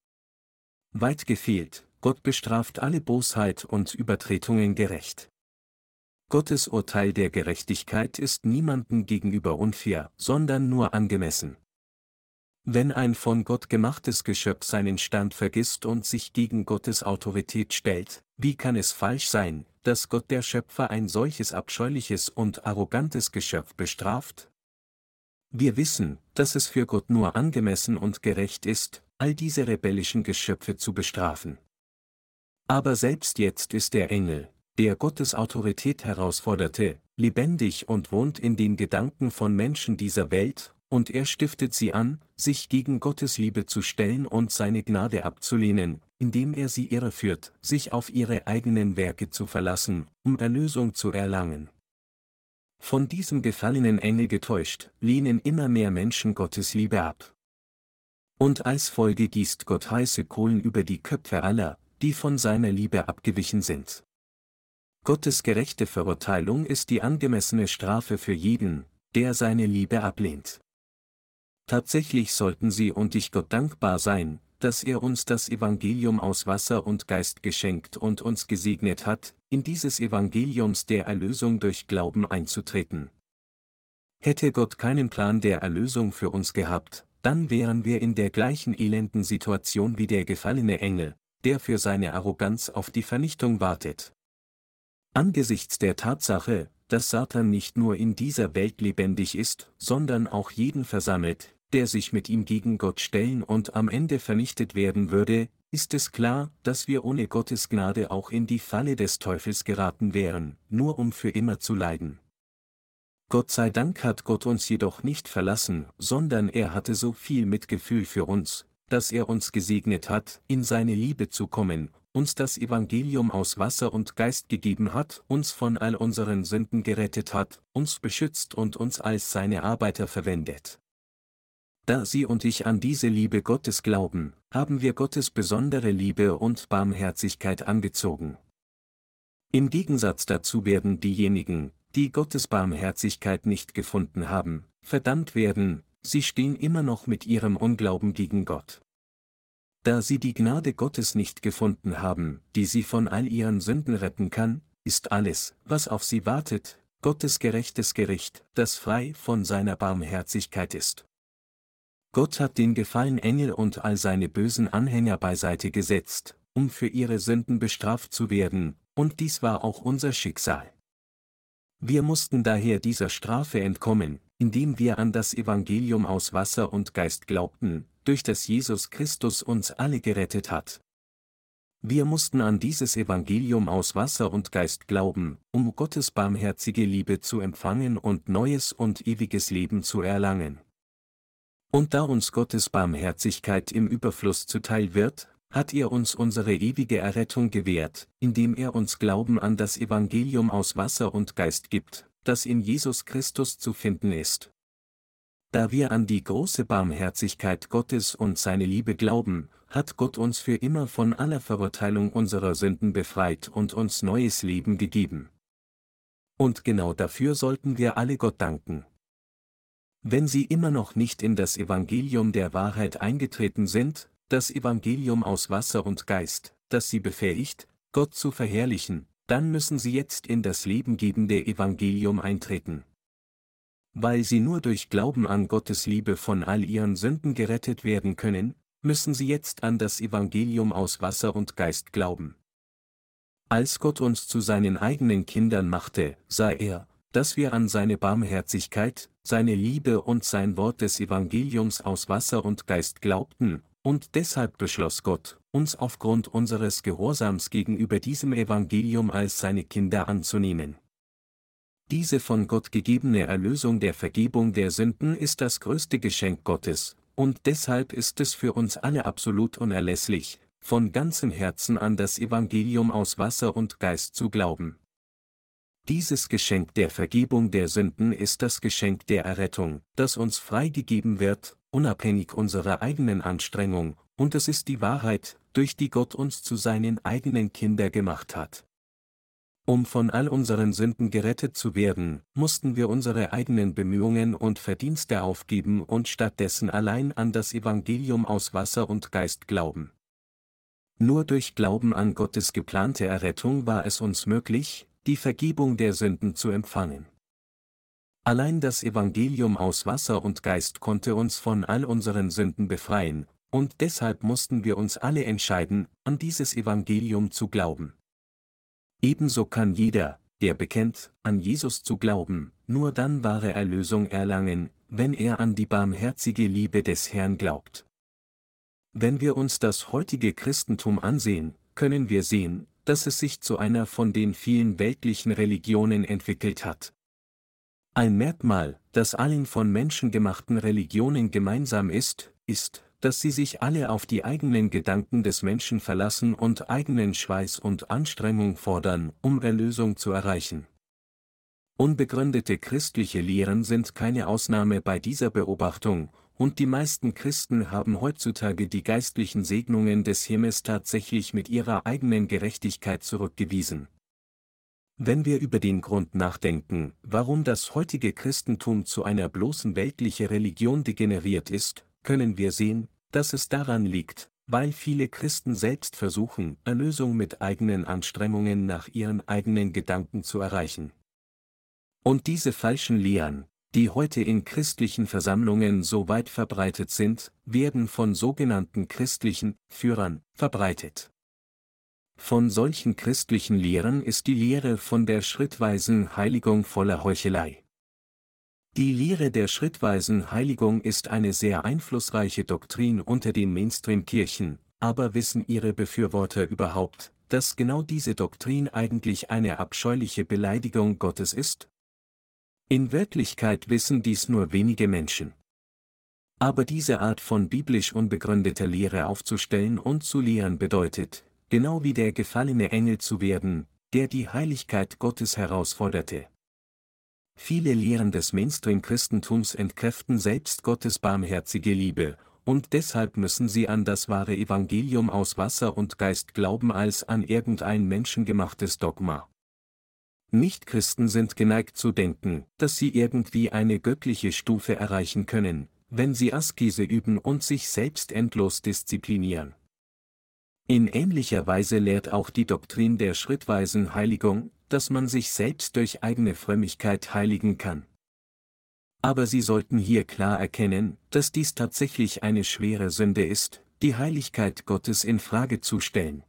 Speaker 1: Weit gefehlt, Gott bestraft alle Bosheit und Übertretungen gerecht. Gottes Urteil der Gerechtigkeit ist niemandem gegenüber unfair, sondern nur angemessen. Wenn ein von Gott gemachtes Geschöpf seinen Stand vergisst und sich gegen Gottes Autorität stellt, wie kann es falsch sein, dass Gott der Schöpfer ein solches abscheuliches und arrogantes Geschöpf bestraft? Wir wissen, dass es für Gott nur angemessen und gerecht ist, all diese rebellischen Geschöpfe zu bestrafen. Aber selbst jetzt ist der Engel, der Gottes Autorität herausforderte, lebendig und wohnt in den Gedanken von Menschen dieser Welt, und er stiftet sie an, sich gegen Gottes Liebe zu stellen und seine Gnade abzulehnen, indem er sie irreführt, sich auf ihre eigenen Werke zu verlassen, um Erlösung zu erlangen. Von diesem gefallenen Engel getäuscht, lehnen immer mehr Menschen Gottes Liebe ab. Und als Folge gießt Gott heiße Kohlen über die Köpfe aller, die von seiner Liebe abgewichen sind. Gottes gerechte Verurteilung ist die angemessene Strafe für jeden, der seine Liebe ablehnt. Tatsächlich sollten Sie und ich Gott dankbar sein, dass er uns das Evangelium aus Wasser und Geist geschenkt und uns gesegnet hat, in dieses Evangeliums der Erlösung durch Glauben einzutreten. Hätte Gott keinen Plan der Erlösung für uns gehabt, dann wären wir in der gleichen elenden Situation wie der gefallene Engel, der für seine Arroganz auf die Vernichtung wartet. Angesichts der Tatsache, dass Satan nicht nur in dieser Welt lebendig ist, sondern auch jeden versammelt, der sich mit ihm gegen Gott stellen und am Ende vernichtet werden würde, ist es klar, dass wir ohne Gottes Gnade auch in die Falle des Teufels geraten wären, nur um für immer zu leiden. Gott sei Dank hat Gott uns jedoch nicht verlassen, sondern er hatte so viel Mitgefühl für uns, dass er uns gesegnet hat, in seine Liebe zu kommen, uns das Evangelium aus Wasser und Geist gegeben hat, uns von all unseren Sünden gerettet hat, uns beschützt und uns als seine Arbeiter verwendet. Da Sie und ich an diese Liebe Gottes glauben, haben wir Gottes besondere Liebe und Barmherzigkeit angezogen. Im Gegensatz dazu werden diejenigen, die Gottes Barmherzigkeit nicht gefunden haben, verdammt werden, sie stehen immer noch mit ihrem Unglauben gegen Gott. Da sie die Gnade Gottes nicht gefunden haben, die sie von all ihren Sünden retten kann, ist alles, was auf sie wartet, Gottes gerechtes Gericht, das frei von seiner Barmherzigkeit ist. Gott hat den gefallenen Engel und all seine bösen Anhänger beiseite gesetzt, um für ihre Sünden bestraft zu werden, und dies war auch unser Schicksal. Wir mussten daher dieser Strafe entkommen, indem wir an das Evangelium aus Wasser und Geist glaubten, durch das Jesus Christus uns alle gerettet hat. Wir mussten an dieses Evangelium aus Wasser und Geist glauben, um Gottes barmherzige Liebe zu empfangen und neues und ewiges Leben zu erlangen. Und da uns Gottes Barmherzigkeit im Überfluss zuteil wird, hat er uns unsere ewige Errettung gewährt, indem er uns Glauben an das Evangelium aus Wasser und Geist gibt, das in Jesus Christus zu finden ist. Da wir an die große Barmherzigkeit Gottes und seine Liebe glauben, hat Gott uns für immer von aller Verurteilung unserer Sünden befreit und uns neues Leben gegeben. Und genau dafür sollten wir alle Gott danken. Wenn Sie immer noch nicht in das Evangelium der Wahrheit eingetreten sind, das Evangelium aus Wasser und Geist, das Sie befähigt, Gott zu verherrlichen, dann müssen Sie jetzt in das lebengebende Evangelium eintreten. Weil sie nur durch Glauben an Gottes Liebe von all ihren Sünden gerettet werden können, müssen sie jetzt an das Evangelium aus Wasser und Geist glauben. Als Gott uns zu seinen eigenen Kindern machte, sah er, dass wir an seine Barmherzigkeit, seine Liebe und sein Wort des Evangeliums aus Wasser und Geist glaubten, und deshalb beschloss Gott, uns aufgrund unseres Gehorsams gegenüber diesem Evangelium als seine Kinder anzunehmen. Diese von Gott gegebene Erlösung der Vergebung der Sünden ist das größte Geschenk Gottes, und deshalb ist es für uns alle absolut unerlässlich, von ganzem Herzen an das Evangelium aus Wasser und Geist zu glauben. Dieses Geschenk der Vergebung der Sünden ist das Geschenk der Errettung, das uns freigegeben wird, unabhängig unserer eigenen Anstrengung, und es ist die Wahrheit, durch die Gott uns zu seinen eigenen Kinder gemacht hat. Um von all unseren Sünden gerettet zu werden, mussten wir unsere eigenen Bemühungen und Verdienste aufgeben und stattdessen allein an das Evangelium aus Wasser und Geist glauben. Nur durch Glauben an Gottes geplante Errettung war es uns möglich, die Vergebung der Sünden zu empfangen. Allein das Evangelium aus Wasser und Geist konnte uns von all unseren Sünden befreien, und deshalb mussten wir uns alle entscheiden, an dieses Evangelium zu glauben. Ebenso kann jeder, der bekennt, an Jesus zu glauben, nur dann wahre Erlösung erlangen, wenn er an die barmherzige Liebe des Herrn glaubt. Wenn wir uns das heutige Christentum ansehen, können wir sehen, dass es sich zu einer von den vielen weltlichen Religionen entwickelt hat. Ein Merkmal, das allen von Menschen gemachten Religionen gemeinsam ist, ist, dass sie sich alle auf die eigenen Gedanken des Menschen verlassen und eigenen Schweiß und Anstrengung fordern, um Erlösung zu erreichen. Unbegründete christliche Lehren sind keine Ausnahme bei dieser Beobachtung, und die meisten Christen haben heutzutage die geistlichen Segnungen des Himmels tatsächlich mit ihrer eigenen Gerechtigkeit zurückgewiesen. Wenn wir über den Grund nachdenken, warum das heutige Christentum zu einer bloßen weltliche Religion degeneriert ist, können wir sehen, dass es daran liegt, weil viele Christen selbst versuchen, Erlösung mit eigenen Anstrengungen nach ihren eigenen Gedanken zu erreichen. Und diese falschen Lehren, die heute in christlichen Versammlungen so weit verbreitet sind, werden von sogenannten christlichen Führern verbreitet. Von solchen christlichen Lehren ist die Lehre von der schrittweisen Heiligung voller Heuchelei. Die Lehre der schrittweisen Heiligung ist eine sehr einflussreiche Doktrin unter den Mainstream-Kirchen, aber wissen ihre Befürworter überhaupt, dass genau diese Doktrin eigentlich eine abscheuliche Beleidigung Gottes ist? In Wirklichkeit wissen dies nur wenige Menschen. Aber diese Art von biblisch unbegründeter Lehre aufzustellen und zu lehren bedeutet, genau wie der gefallene Engel zu werden, der die Heiligkeit Gottes herausforderte. Viele Lehren des Mainstream-Christentums entkräften selbst Gottes barmherzige Liebe, und deshalb müssen sie an das wahre Evangelium aus Wasser und Geist glauben als an irgendein menschengemachtes Dogma. Nichtchristen sind geneigt zu denken, dass sie irgendwie eine göttliche Stufe erreichen können, wenn sie Askese üben und sich selbst endlos disziplinieren. In ähnlicher Weise lehrt auch die Doktrin der schrittweisen Heiligung, dass man sich selbst durch eigene Frömmigkeit heiligen kann. Aber Sie sollten hier klar erkennen, dass dies tatsächlich eine schwere Sünde ist, die Heiligkeit Gottes in Frage zu stellen.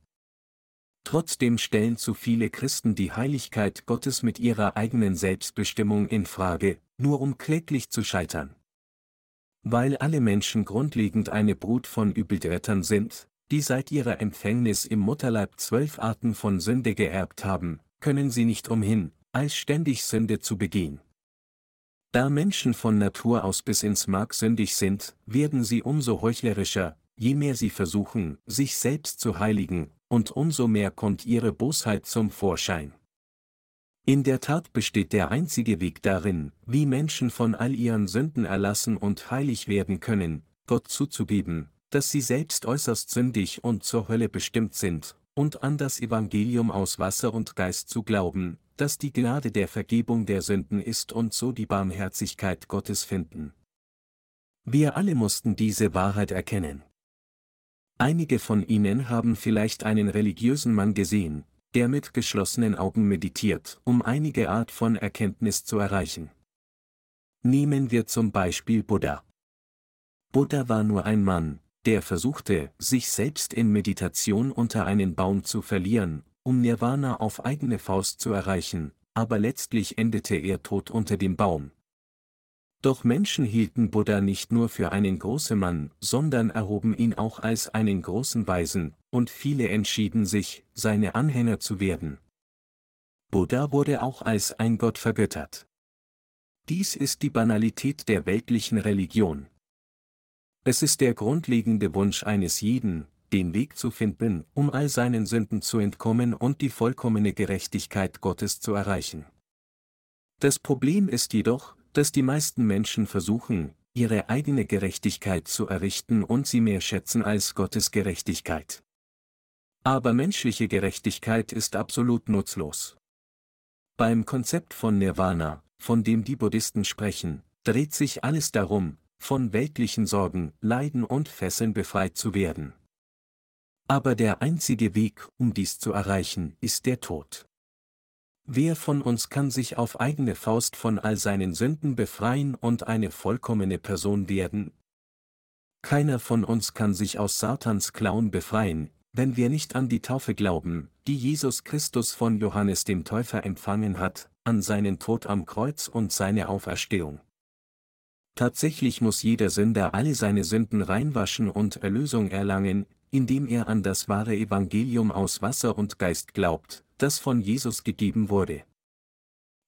Speaker 1: Trotzdem stellen zu viele Christen die Heiligkeit Gottes mit ihrer eigenen Selbstbestimmung in Frage, nur um kläglich zu scheitern. Weil alle Menschen grundlegend eine Brut von Übeltätern sind, die seit ihrer Empfängnis im Mutterleib zwölf Arten von Sünde geerbt haben, können sie nicht umhin, als ständig Sünde zu begehen. Da Menschen von Natur aus bis ins Mark sündig sind, werden sie umso heuchlerischer, je mehr sie versuchen, sich selbst zu heiligen, und umso mehr kommt ihre Bosheit zum Vorschein. In der Tat besteht der einzige Weg darin, wie Menschen von all ihren Sünden erlassen und heilig werden können, Gott zuzugeben, dass sie selbst äußerst sündig und zur Hölle bestimmt sind, und an das Evangelium aus Wasser und Geist zu glauben, dass die Gnade der Vergebung der Sünden ist und so die Barmherzigkeit Gottes finden. Wir alle mussten diese Wahrheit erkennen. Einige von Ihnen haben vielleicht einen religiösen Mann gesehen, der mit geschlossenen Augen meditiert, um einige Art von Erkenntnis zu erreichen. Nehmen wir zum Beispiel Buddha. Buddha war nur ein Mann, der versuchte, sich selbst in Meditation unter einen Baum zu verlieren, um Nirvana auf eigene Faust zu erreichen, aber letztlich endete er tot unter dem Baum. Doch Menschen hielten Buddha nicht nur für einen großen Mann, sondern erhoben ihn auch als einen großen Weisen, und viele entschieden sich, seine Anhänger zu werden. Buddha wurde auch als ein Gott vergöttert. Dies ist die Banalität der weltlichen Religion. Es ist der grundlegende Wunsch eines jeden, den Weg zu finden, um all seinen Sünden zu entkommen und die vollkommene Gerechtigkeit Gottes zu erreichen. Das Problem ist jedoch, dass die meisten Menschen versuchen, ihre eigene Gerechtigkeit zu errichten und sie mehr schätzen als Gottes Gerechtigkeit. Aber menschliche Gerechtigkeit ist absolut nutzlos. Beim Konzept von Nirvana, von dem die Buddhisten sprechen, dreht sich alles darum, von weltlichen Sorgen, Leiden und Fesseln befreit zu werden. Aber der einzige Weg, um dies zu erreichen, ist der Tod. Wer von uns kann sich auf eigene Faust von all seinen Sünden befreien und eine vollkommene Person werden? Keiner von uns kann sich aus Satans Klauen befreien, wenn wir nicht an die Taufe glauben, die Jesus Christus von Johannes dem Täufer empfangen hat, an seinen Tod am Kreuz und seine Auferstehung. Tatsächlich muss jeder Sünder alle seine Sünden reinwaschen und Erlösung erlangen, indem er an das wahre Evangelium aus Wasser und Geist glaubt, das von Jesus gegeben wurde.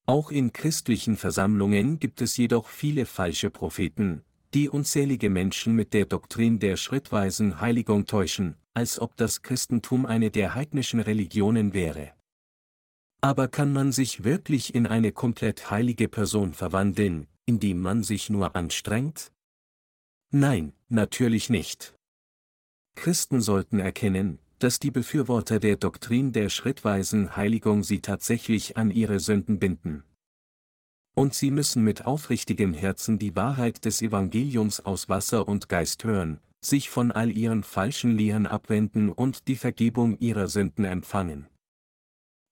Speaker 1: Auch in christlichen Versammlungen gibt es jedoch viele falsche Propheten, die unzählige Menschen mit der Doktrin der schrittweisen Heiligung täuschen, als ob das Christentum eine der heidnischen Religionen wäre. Aber kann man sich wirklich in eine komplett heilige Person verwandeln, indem man sich nur anstrengt? Nein, natürlich nicht. Christen sollten erkennen, dass die Befürworter der Doktrin der schrittweisen Heiligung sie tatsächlich an ihre Sünden binden. Und sie müssen mit aufrichtigem Herzen die Wahrheit des Evangeliums aus Wasser und Geist hören, sich von all ihren falschen Lehren abwenden und die Vergebung ihrer Sünden empfangen.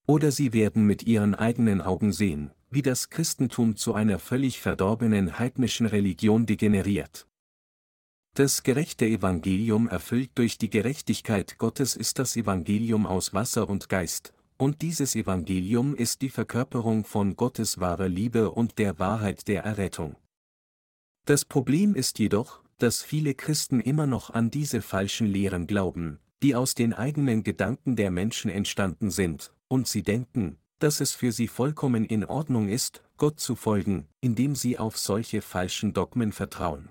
Speaker 1: Oder sie werden mit ihren eigenen Augen sehen, wie das Christentum zu einer völlig verdorbenen heidnischen Religion degeneriert. Das gerechte Evangelium erfüllt durch die Gerechtigkeit Gottes ist das Evangelium aus Wasser und Geist, und dieses Evangelium ist die Verkörperung von Gottes wahrer Liebe und der Wahrheit der Errettung. Das Problem ist jedoch, dass viele Christen immer noch an diese falschen Lehren glauben, die aus den eigenen Gedanken der Menschen entstanden sind, und sie denken, dass es für sie vollkommen in Ordnung ist, Gott zu folgen, indem sie auf solche falschen Dogmen vertrauen.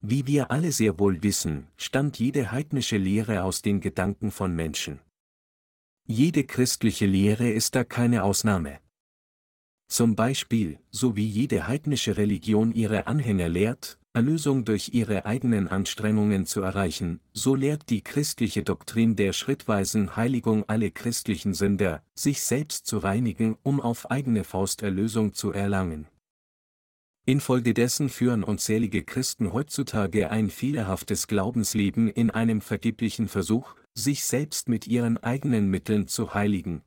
Speaker 1: Wie wir alle sehr wohl wissen, stammt jede heidnische Lehre aus den Gedanken von Menschen. Jede christliche Lehre ist da keine Ausnahme. Zum Beispiel, so wie jede heidnische Religion ihre Anhänger lehrt, Erlösung durch ihre eigenen Anstrengungen zu erreichen, so lehrt die christliche Doktrin der schrittweisen Heiligung alle christlichen Sünder, sich selbst zu reinigen, um auf eigene Faust Erlösung zu erlangen. Infolgedessen führen unzählige Christen heutzutage ein fehlerhaftes Glaubensleben in einem vergeblichen Versuch, sich selbst mit ihren eigenen Mitteln zu heiligen.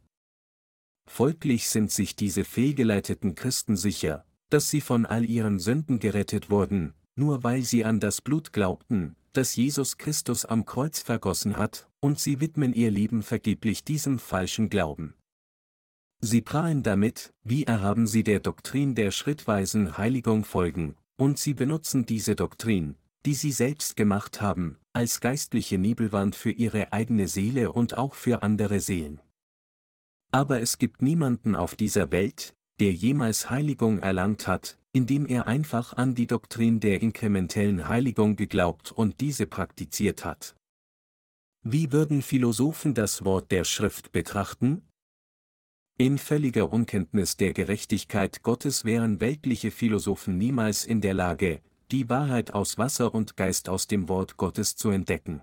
Speaker 1: Folglich sind sich diese fehlgeleiteten Christen sicher, dass sie von all ihren Sünden gerettet wurden, nur weil sie an das Blut glaubten, das Jesus Christus am Kreuz vergossen hat, und sie widmen ihr Leben vergeblich diesem falschen Glauben. Sie prahlen damit, wie erhaben sie der Doktrin der schrittweisen Heiligung folgen, und sie benutzen diese Doktrin, die sie selbst gemacht haben, als geistliche Nebelwand für ihre eigene Seele und auch für andere Seelen. Aber es gibt niemanden auf dieser Welt, der jemals Heiligung erlangt hat, indem er einfach an die Doktrin der inkrementellen Heiligung geglaubt und diese praktiziert hat. Wie würden Philosophen das Wort der Schrift betrachten? In völliger Unkenntnis der Gerechtigkeit Gottes wären weltliche Philosophen niemals in der Lage, die Wahrheit aus Wasser und Geist aus dem Wort Gottes zu entdecken.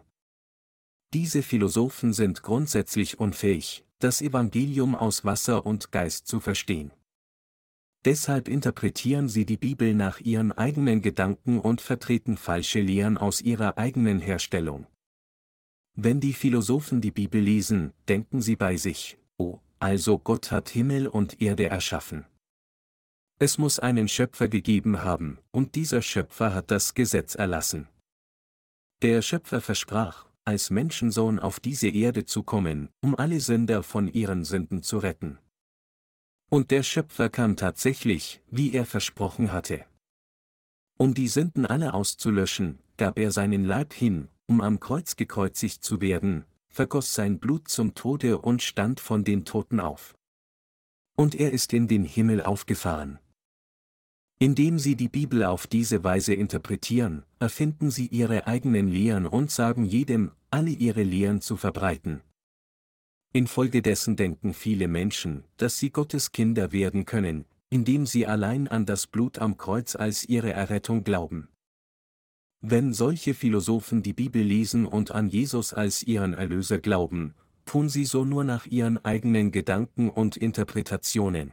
Speaker 1: Diese Philosophen sind grundsätzlich unfähig, das Evangelium aus Wasser und Geist zu verstehen. Deshalb interpretieren sie die Bibel nach ihren eigenen Gedanken und vertreten falsche Lehren aus ihrer eigenen Herstellung. Wenn die Philosophen die Bibel lesen, denken sie bei sich, oh, also Gott hat Himmel und Erde erschaffen. Es muss einen Schöpfer gegeben haben, und dieser Schöpfer hat das Gesetz erlassen. Der Schöpfer versprach, als Menschensohn auf diese Erde zu kommen, um alle Sünder von ihren Sünden zu retten. Und der Schöpfer kam tatsächlich, wie er versprochen hatte. Um die Sünden alle auszulöschen, gab er seinen Leib hin, um am Kreuz gekreuzigt zu werden, vergoss sein Blut zum Tode und stand von den Toten auf. Und er ist in den Himmel aufgefahren. Indem sie die Bibel auf diese Weise interpretieren, erfinden sie ihre eigenen Lehren und sagen jedem, alle ihre Lehren zu verbreiten. Infolgedessen denken viele Menschen, dass sie Gottes Kinder werden können, indem sie allein an das Blut am Kreuz als ihre Errettung glauben. Wenn solche Philosophen die Bibel lesen und an Jesus als ihren Erlöser glauben, tun sie so nur nach ihren eigenen Gedanken und Interpretationen.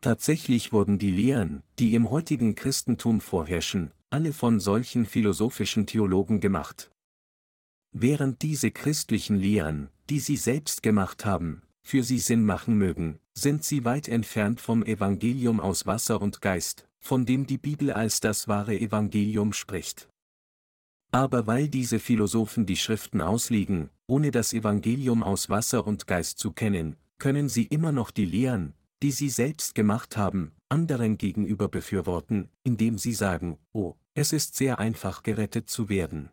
Speaker 1: Tatsächlich wurden die Lehren, die im heutigen Christentum vorherrschen, alle von solchen philosophischen Theologen gemacht. Während diese christlichen Lehren, die sie selbst gemacht haben, für sie Sinn machen mögen, sind sie weit entfernt vom Evangelium aus Wasser und Geist, von dem die Bibel als das wahre Evangelium spricht. Aber weil diese Philosophen die Schriften auslegen, ohne das Evangelium aus Wasser und Geist zu kennen, können sie immer noch die Lehren, die sie selbst gemacht haben, anderen gegenüber befürworten, indem sie sagen, oh, es ist sehr einfach gerettet zu werden.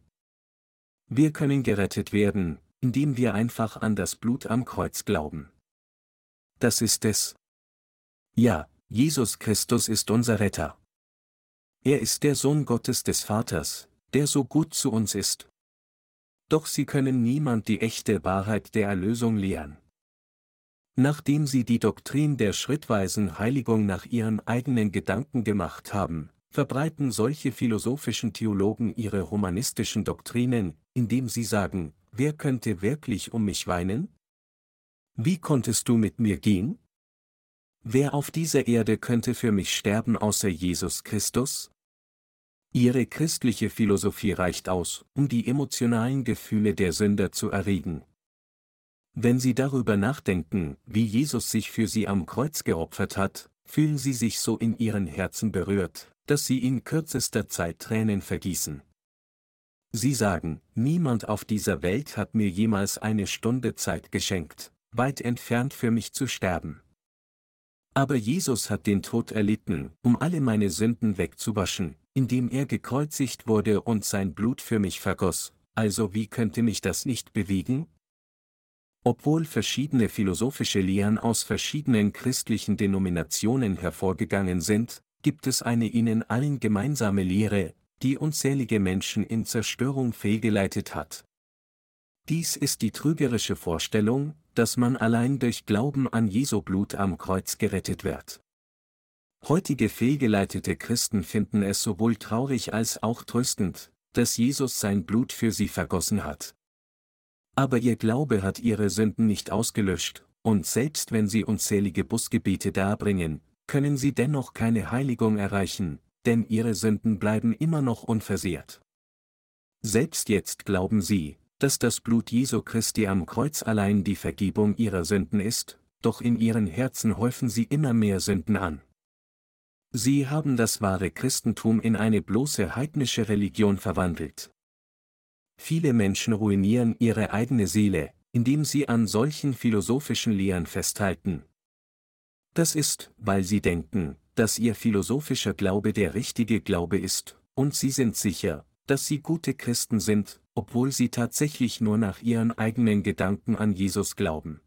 Speaker 1: Wir können gerettet werden, indem wir einfach an das Blut am Kreuz glauben. Das ist es. Ja, Jesus Christus ist unser Retter. Er ist der Sohn Gottes des Vaters, der so gut zu uns ist. Doch sie können niemand die echte Wahrheit der Erlösung lehren. Nachdem sie die Doktrin der schrittweisen Heiligung nach ihren eigenen Gedanken gemacht haben, verbreiten solche philosophischen Theologen ihre humanistischen Doktrinen, indem sie sagen, wer könnte wirklich um mich weinen? Wie konntest du mit mir gehen? Wer auf dieser Erde könnte für mich sterben außer Jesus Christus? Ihre christliche Philosophie reicht aus, um die emotionalen Gefühle der Sünder zu erregen. Wenn sie darüber nachdenken, wie Jesus sich für sie am Kreuz geopfert hat, fühlen sie sich so in ihren Herzen berührt, dass sie in kürzester Zeit Tränen vergießen. Sie sagen, niemand auf dieser Welt hat mir jemals eine Stunde Zeit geschenkt, weit entfernt für mich zu sterben. Aber Jesus hat den Tod erlitten, um alle meine Sünden wegzuwaschen, indem er gekreuzigt wurde und sein Blut für mich vergoss, also wie könnte mich das nicht bewegen? Obwohl verschiedene philosophische Lehren aus verschiedenen christlichen Denominationen hervorgegangen sind, gibt es eine ihnen allen gemeinsame Lehre, die unzählige Menschen in Zerstörung fehlgeleitet hat. Dies ist die trügerische Vorstellung, dass man allein durch Glauben an Jesu Blut am Kreuz gerettet wird. Heutige fehlgeleitete Christen finden es sowohl traurig als auch tröstend, dass Jesus sein Blut für sie vergossen hat. Aber ihr Glaube hat ihre Sünden nicht ausgelöscht, und selbst wenn sie unzählige Busgebete darbringen, können sie dennoch keine Heiligung erreichen, denn ihre Sünden bleiben immer noch unversehrt. Selbst jetzt glauben sie, dass das Blut Jesu Christi am Kreuz allein die Vergebung ihrer Sünden ist, doch in ihren Herzen häufen sie immer mehr Sünden an. Sie haben das wahre Christentum in eine bloße heidnische Religion verwandelt. Viele Menschen ruinieren ihre eigene Seele, indem sie an solchen philosophischen Lehren festhalten. Das ist, weil sie denken, dass ihr philosophischer Glaube der richtige Glaube ist, und sie sind sicher, dass sie gute Christen sind, obwohl sie tatsächlich nur nach ihren eigenen Gedanken an Jesus glauben.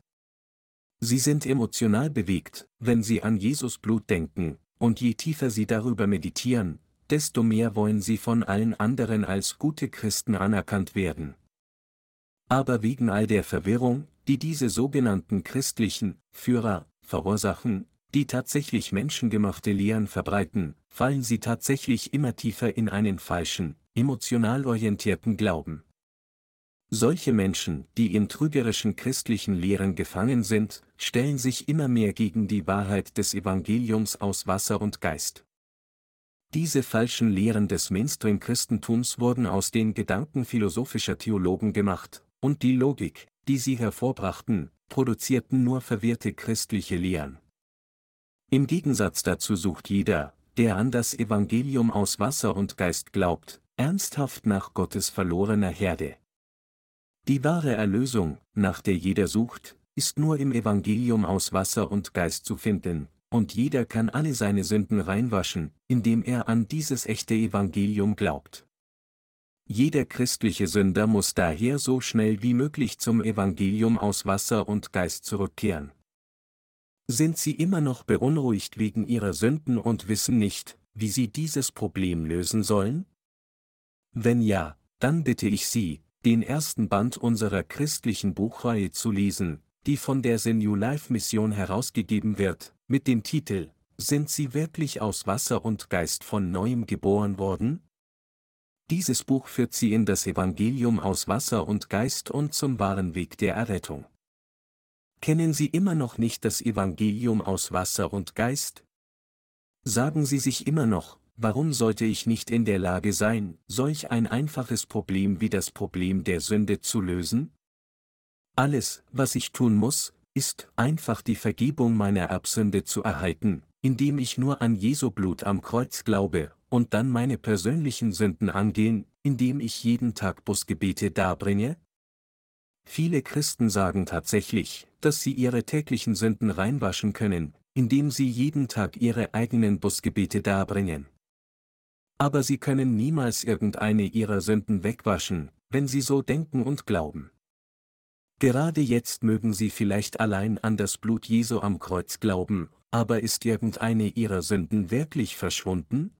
Speaker 1: Sie sind emotional bewegt, wenn sie an Jesus Blut denken, und je tiefer sie darüber meditieren, desto mehr wollen sie von allen anderen als gute Christen anerkannt werden. Aber wegen all der Verwirrung, die diese sogenannten christlichen Führer verursachen, die tatsächlich menschengemachte Lehren verbreiten, fallen sie tatsächlich immer tiefer in einen falschen, emotional orientierten Glauben. Solche Menschen, die in trügerischen christlichen Lehren gefangen sind, stellen sich immer mehr gegen die Wahrheit des Evangeliums aus Wasser und Geist. Diese falschen Lehren des Mainstream-Christentums wurden aus den Gedanken philosophischer Theologen gemacht, und die Logik, die sie hervorbrachten, produzierten nur verwirrte christliche Lehren. Im Gegensatz dazu sucht jeder, der an das Evangelium aus Wasser und Geist glaubt, ernsthaft nach Gottes verlorener Herde. Die wahre Erlösung, nach der jeder sucht, ist nur im Evangelium aus Wasser und Geist zu finden, und jeder kann alle seine Sünden reinwaschen, indem er an dieses echte Evangelium glaubt. Jeder christliche Sünder muss daher so schnell wie möglich zum Evangelium aus Wasser und Geist zurückkehren. Sind Sie immer noch beunruhigt wegen Ihrer Sünden und wissen nicht, wie Sie dieses Problem lösen sollen? Wenn ja, dann bitte ich Sie, den ersten Band unserer christlichen Buchreihe zu lesen, die von der New Life Mission herausgegeben wird, mit dem Titel Sind Sie wirklich aus Wasser und Geist von neuem geboren worden? Dieses Buch führt sie in das Evangelium aus Wasser und Geist und zum wahren Weg der Errettung. Kennen Sie immer noch nicht das Evangelium aus Wasser und Geist? Sagen Sie sich immer noch, warum sollte ich nicht in der Lage sein, solch ein einfaches Problem wie das Problem der Sünde zu lösen? Alles, was ich tun muss, ist einfach die Vergebung meiner Erbsünde zu erhalten, indem ich nur an Jesu Blut am Kreuz glaube und dann meine persönlichen Sünden angehen, indem ich jeden Tag Busgebete darbringe? Viele Christen sagen tatsächlich, dass sie ihre täglichen Sünden reinwaschen können, indem sie jeden Tag ihre eigenen Busgebete darbringen. Aber sie können niemals irgendeine ihrer Sünden wegwaschen, wenn sie so denken und glauben. Gerade jetzt mögen sie vielleicht allein an das Blut Jesu am Kreuz glauben, aber ist irgendeine ihrer Sünden wirklich verschwunden?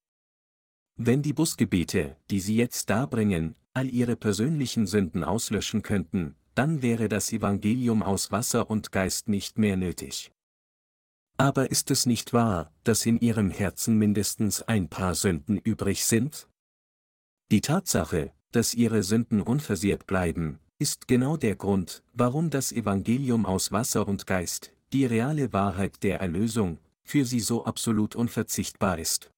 Speaker 1: Wenn die Busgebete, die Sie jetzt darbringen, all Ihre persönlichen Sünden auslöschen könnten, dann wäre das Evangelium aus Wasser und Geist nicht mehr nötig. Aber ist es nicht wahr, dass in Ihrem Herzen mindestens ein paar Sünden übrig sind? Die Tatsache, dass Ihre Sünden unversehrt bleiben, ist genau der Grund, warum das Evangelium aus Wasser und Geist, die reale Wahrheit der Erlösung, für Sie so absolut unverzichtbar ist.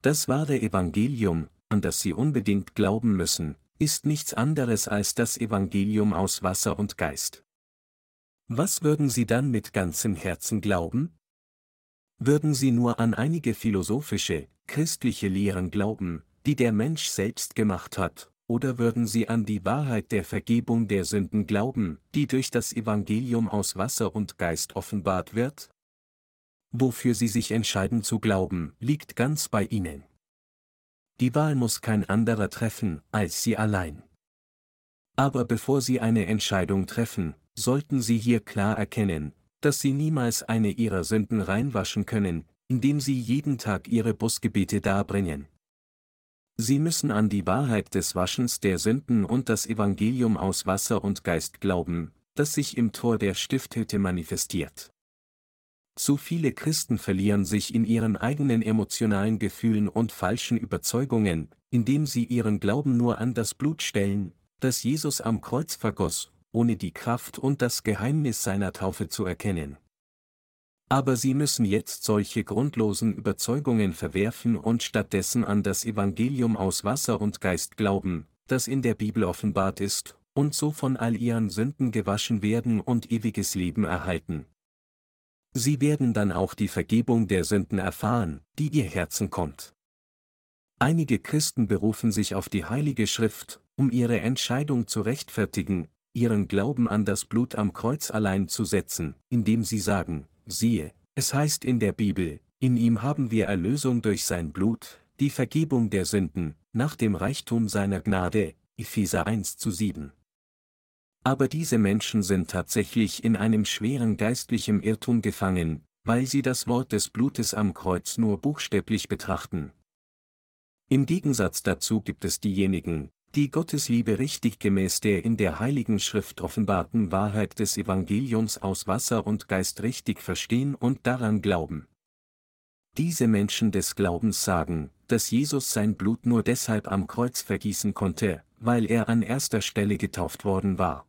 Speaker 1: Das wahre Evangelium, an das Sie unbedingt glauben müssen, ist nichts anderes als das Evangelium aus Wasser und Geist. Was würden Sie dann mit ganzem Herzen glauben? Würden Sie nur an einige philosophische, christliche Lehren glauben, die der Mensch selbst gemacht hat, oder würden Sie an die Wahrheit der Vergebung der Sünden glauben, die durch das Evangelium aus Wasser und Geist offenbart wird? Wofür sie sich entscheiden zu glauben, liegt ganz bei ihnen. Die Wahl muss kein anderer treffen, als sie allein. Aber bevor sie eine Entscheidung treffen, sollten sie hier klar erkennen, dass sie niemals eine ihrer Sünden reinwaschen können, indem sie jeden Tag ihre Busgebete darbringen. Sie müssen an die Wahrheit des Waschens der Sünden und das Evangelium aus Wasser und Geist glauben, das sich im Tor der Stifthütte manifestiert. Zu viele Christen verlieren sich in ihren eigenen emotionalen Gefühlen und falschen Überzeugungen, indem sie ihren Glauben nur an das Blut stellen, das Jesus am Kreuz vergoss, ohne die Kraft und das Geheimnis seiner Taufe zu erkennen. Aber sie müssen jetzt solche grundlosen Überzeugungen verwerfen und stattdessen an das Evangelium aus Wasser und Geist glauben, das in der Bibel offenbart ist, und so von all ihren Sünden gewaschen werden und ewiges Leben erhalten. Sie werden dann auch die Vergebung der Sünden erfahren, die ihr Herzen kommt. Einige Christen berufen sich auf die Heilige Schrift, um ihre Entscheidung zu rechtfertigen, ihren Glauben an das Blut am Kreuz allein zu setzen, indem sie sagen, siehe, es heißt in der Bibel, in ihm haben wir Erlösung durch sein Blut, die Vergebung der Sünden, nach dem Reichtum seiner Gnade, Epheser 1 zu 7. Aber diese Menschen sind tatsächlich in einem schweren geistlichen Irrtum gefangen, weil sie das Wort des Blutes am Kreuz nur buchstäblich betrachten. Im Gegensatz dazu gibt es diejenigen, die Gottes Liebe richtig gemäß der in der Heiligen Schrift offenbarten Wahrheit des Evangeliums aus Wasser und Geist richtig verstehen und daran glauben. Diese Menschen des Glaubens sagen, dass Jesus sein Blut nur deshalb am Kreuz vergießen konnte, weil er an erster Stelle getauft worden war.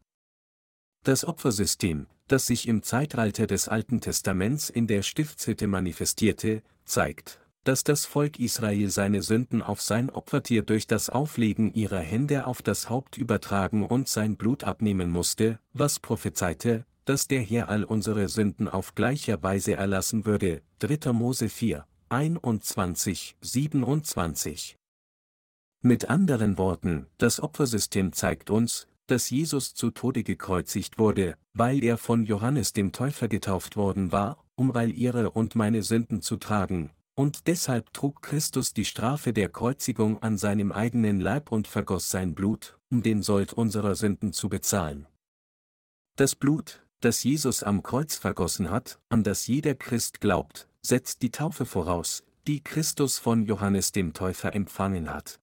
Speaker 1: Das Opfersystem, das sich im Zeitalter des Alten Testaments in der Stiftshütte manifestierte, zeigt, dass das Volk Israel seine Sünden auf sein Opfertier durch das Auflegen ihrer Hände auf das Haupt übertragen und sein Blut abnehmen musste, was prophezeite, dass der Herr all unsere Sünden auf gleicher Weise erlassen würde. 3. Mose 4, 21, 27. Mit anderen Worten, das Opfersystem zeigt uns, dass Jesus zu Tode gekreuzigt wurde, weil er von Johannes dem Täufer getauft worden war, um weil ihre und meine Sünden zu tragen, und deshalb trug Christus die Strafe der Kreuzigung an seinem eigenen Leib und vergoss sein Blut, um den Sold unserer Sünden zu bezahlen. Das Blut, das Jesus am Kreuz vergossen hat, an das jeder Christ glaubt, setzt die Taufe voraus, die Christus von Johannes dem Täufer empfangen hat.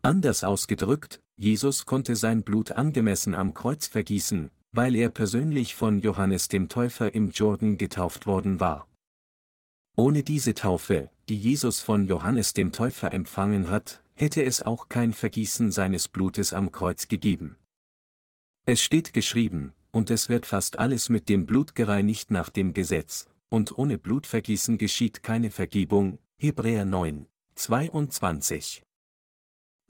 Speaker 1: Anders ausgedrückt, Jesus konnte sein Blut angemessen am Kreuz vergießen, weil er persönlich von Johannes dem Täufer im Jordan getauft worden war. Ohne diese Taufe, die Jesus von Johannes dem Täufer empfangen hat, hätte es auch kein Vergießen seines Blutes am Kreuz gegeben. Es steht geschrieben, und es wird fast alles mit dem Blut gereinigt nach dem Gesetz, und ohne Blutvergießen geschieht keine Vergebung. Hebräer 9, 22.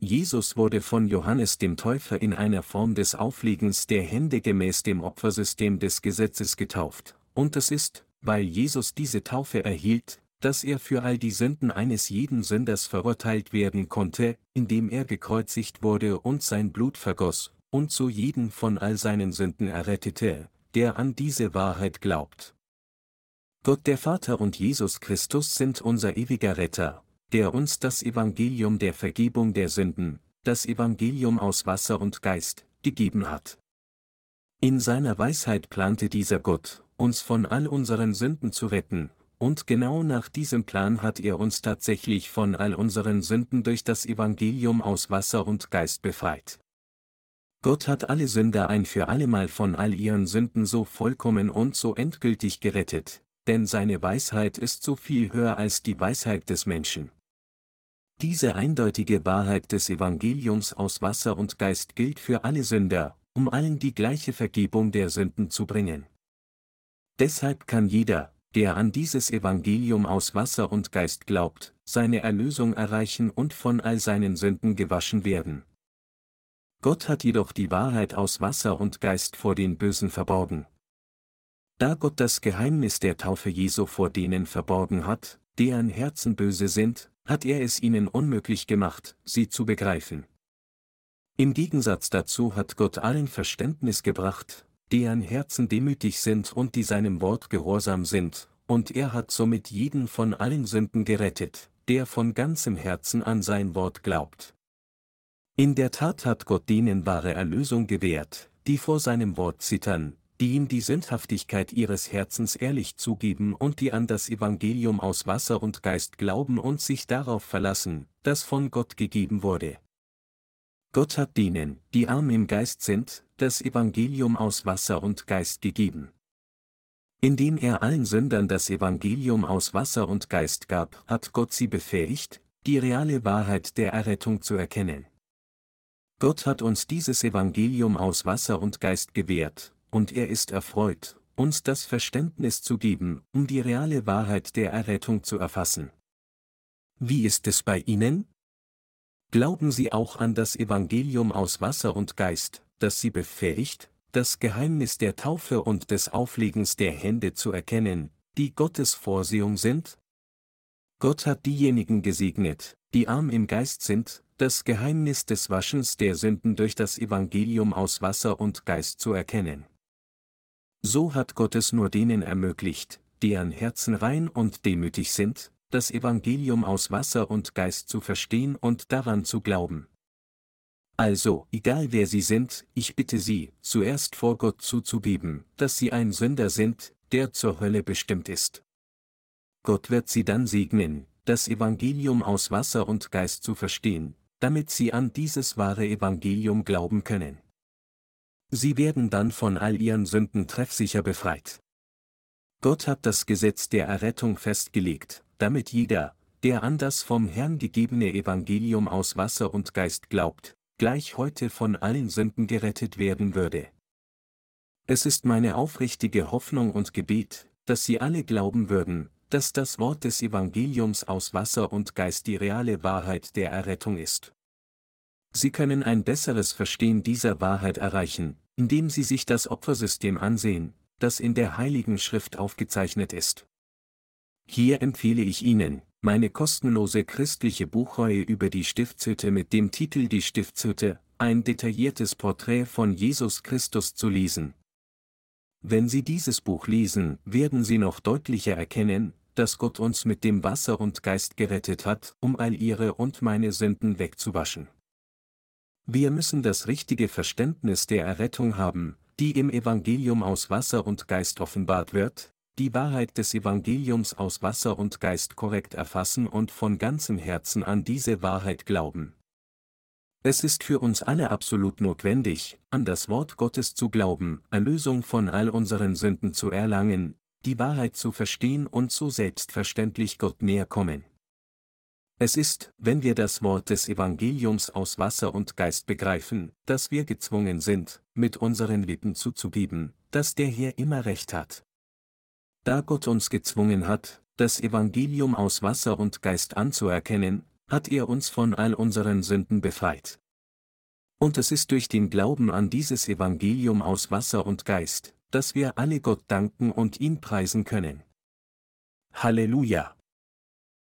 Speaker 1: Jesus wurde von Johannes dem Täufer in einer Form des Aufliegens der Hände gemäß dem Opfersystem des Gesetzes getauft, und es ist, weil Jesus diese Taufe erhielt, dass er für all die Sünden eines jeden Sünders verurteilt werden konnte, indem er gekreuzigt wurde und sein Blut vergoss, und so jeden von all seinen Sünden errettete, der an diese Wahrheit glaubt. Gott der Vater und Jesus Christus sind unser ewiger Retter, der uns das Evangelium der Vergebung der Sünden, das Evangelium aus Wasser und Geist, gegeben hat. In seiner Weisheit plante dieser Gott, uns von all unseren Sünden zu retten, und genau nach diesem Plan hat er uns tatsächlich von all unseren Sünden durch das Evangelium aus Wasser und Geist befreit. Gott hat alle Sünder ein für allemal von all ihren Sünden so vollkommen und so endgültig gerettet, denn seine Weisheit ist so viel höher als die Weisheit des Menschen. Diese eindeutige Wahrheit des Evangeliums aus Wasser und Geist gilt für alle Sünder, um allen die gleiche Vergebung der Sünden zu bringen. Deshalb kann jeder, der an dieses Evangelium aus Wasser und Geist glaubt, seine Erlösung erreichen und von all seinen Sünden gewaschen werden. Gott hat jedoch die Wahrheit aus Wasser und Geist vor den Bösen verborgen. Da Gott das Geheimnis der Taufe Jesu vor denen verborgen hat, deren Herzen böse sind, hat er es ihnen unmöglich gemacht, sie zu begreifen. Im Gegensatz dazu hat Gott allen Verständnis gebracht, deren Herzen demütig sind und die seinem Wort gehorsam sind, und er hat somit jeden von allen Sünden gerettet, der von ganzem Herzen an sein Wort glaubt. In der Tat hat Gott denen wahre Erlösung gewährt, die vor seinem Wort zittern, die ihm die Sündhaftigkeit ihres Herzens ehrlich zugeben und die an das Evangelium aus Wasser und Geist glauben und sich darauf verlassen, das von Gott gegeben wurde. Gott hat denen, die arm im Geist sind, das Evangelium aus Wasser und Geist gegeben. Indem er allen Sündern das Evangelium aus Wasser und Geist gab, hat Gott sie befähigt, die reale Wahrheit der Errettung zu erkennen. Gott hat uns dieses Evangelium aus Wasser und Geist gewährt, und er ist erfreut, uns das Verständnis zu geben, um die reale Wahrheit der Errettung zu erfassen. Wie ist es bei Ihnen? Glauben Sie auch an das Evangelium aus Wasser und Geist, das Sie befähigt, das Geheimnis der Taufe und des Auflegens der Hände zu erkennen, die Gottes Vorsehung sind? Gott hat diejenigen gesegnet, die arm im Geist sind, das Geheimnis des Waschens der Sünden durch das Evangelium aus Wasser und Geist zu erkennen. So hat Gott es nur denen ermöglicht, deren Herzen rein und demütig sind, das Evangelium aus Wasser und Geist zu verstehen und daran zu glauben. Also, egal wer Sie sind, ich bitte Sie, zuerst vor Gott zuzugeben, dass Sie ein Sünder sind, der zur Hölle bestimmt ist. Gott wird Sie dann segnen, das Evangelium aus Wasser und Geist zu verstehen, damit sie an dieses wahre Evangelium glauben können. Sie werden dann von all ihren Sünden treffsicher befreit. Gott hat das Gesetz der Errettung festgelegt, damit jeder, der an das vom Herrn gegebene Evangelium aus Wasser und Geist glaubt, gleich heute von allen Sünden gerettet werden würde. Es ist meine aufrichtige Hoffnung und Gebet, dass Sie alle glauben würden, dass das Wort des Evangeliums aus Wasser und Geist die reale Wahrheit der Errettung ist. Sie können ein besseres Verstehen dieser Wahrheit erreichen, indem Sie sich das Opfersystem ansehen, das in der Heiligen Schrift aufgezeichnet ist. Hier empfehle ich Ihnen, meine kostenlose christliche Buchreihe über die Stiftshütte mit dem Titel Die Stiftshütte, ein detailliertes Porträt von Jesus Christus zu lesen. Wenn Sie dieses Buch lesen, werden Sie noch deutlicher erkennen, dass Gott uns mit dem Wasser und Geist gerettet hat, um all Ihre und meine Sünden wegzuwaschen. Wir müssen das richtige Verständnis der Errettung haben, die im Evangelium aus Wasser und Geist offenbart wird, die Wahrheit des Evangeliums aus Wasser und Geist korrekt erfassen und von ganzem Herzen an diese Wahrheit glauben. Es ist für uns alle absolut notwendig, an das Wort Gottes zu glauben, Erlösung von all unseren Sünden zu erlangen, die Wahrheit zu verstehen und so selbstverständlich Gott näher kommen. Es ist, wenn wir das Wort des Evangeliums aus Wasser und Geist begreifen, dass wir gezwungen sind, mit unseren Lippen zuzugeben, dass der Herr immer recht hat. Da Gott uns gezwungen hat, das Evangelium aus Wasser und Geist anzuerkennen, hat er uns von all unseren Sünden befreit. Und es ist durch den Glauben an dieses Evangelium aus Wasser und Geist, dass wir alle Gott danken und ihn preisen können. Halleluja!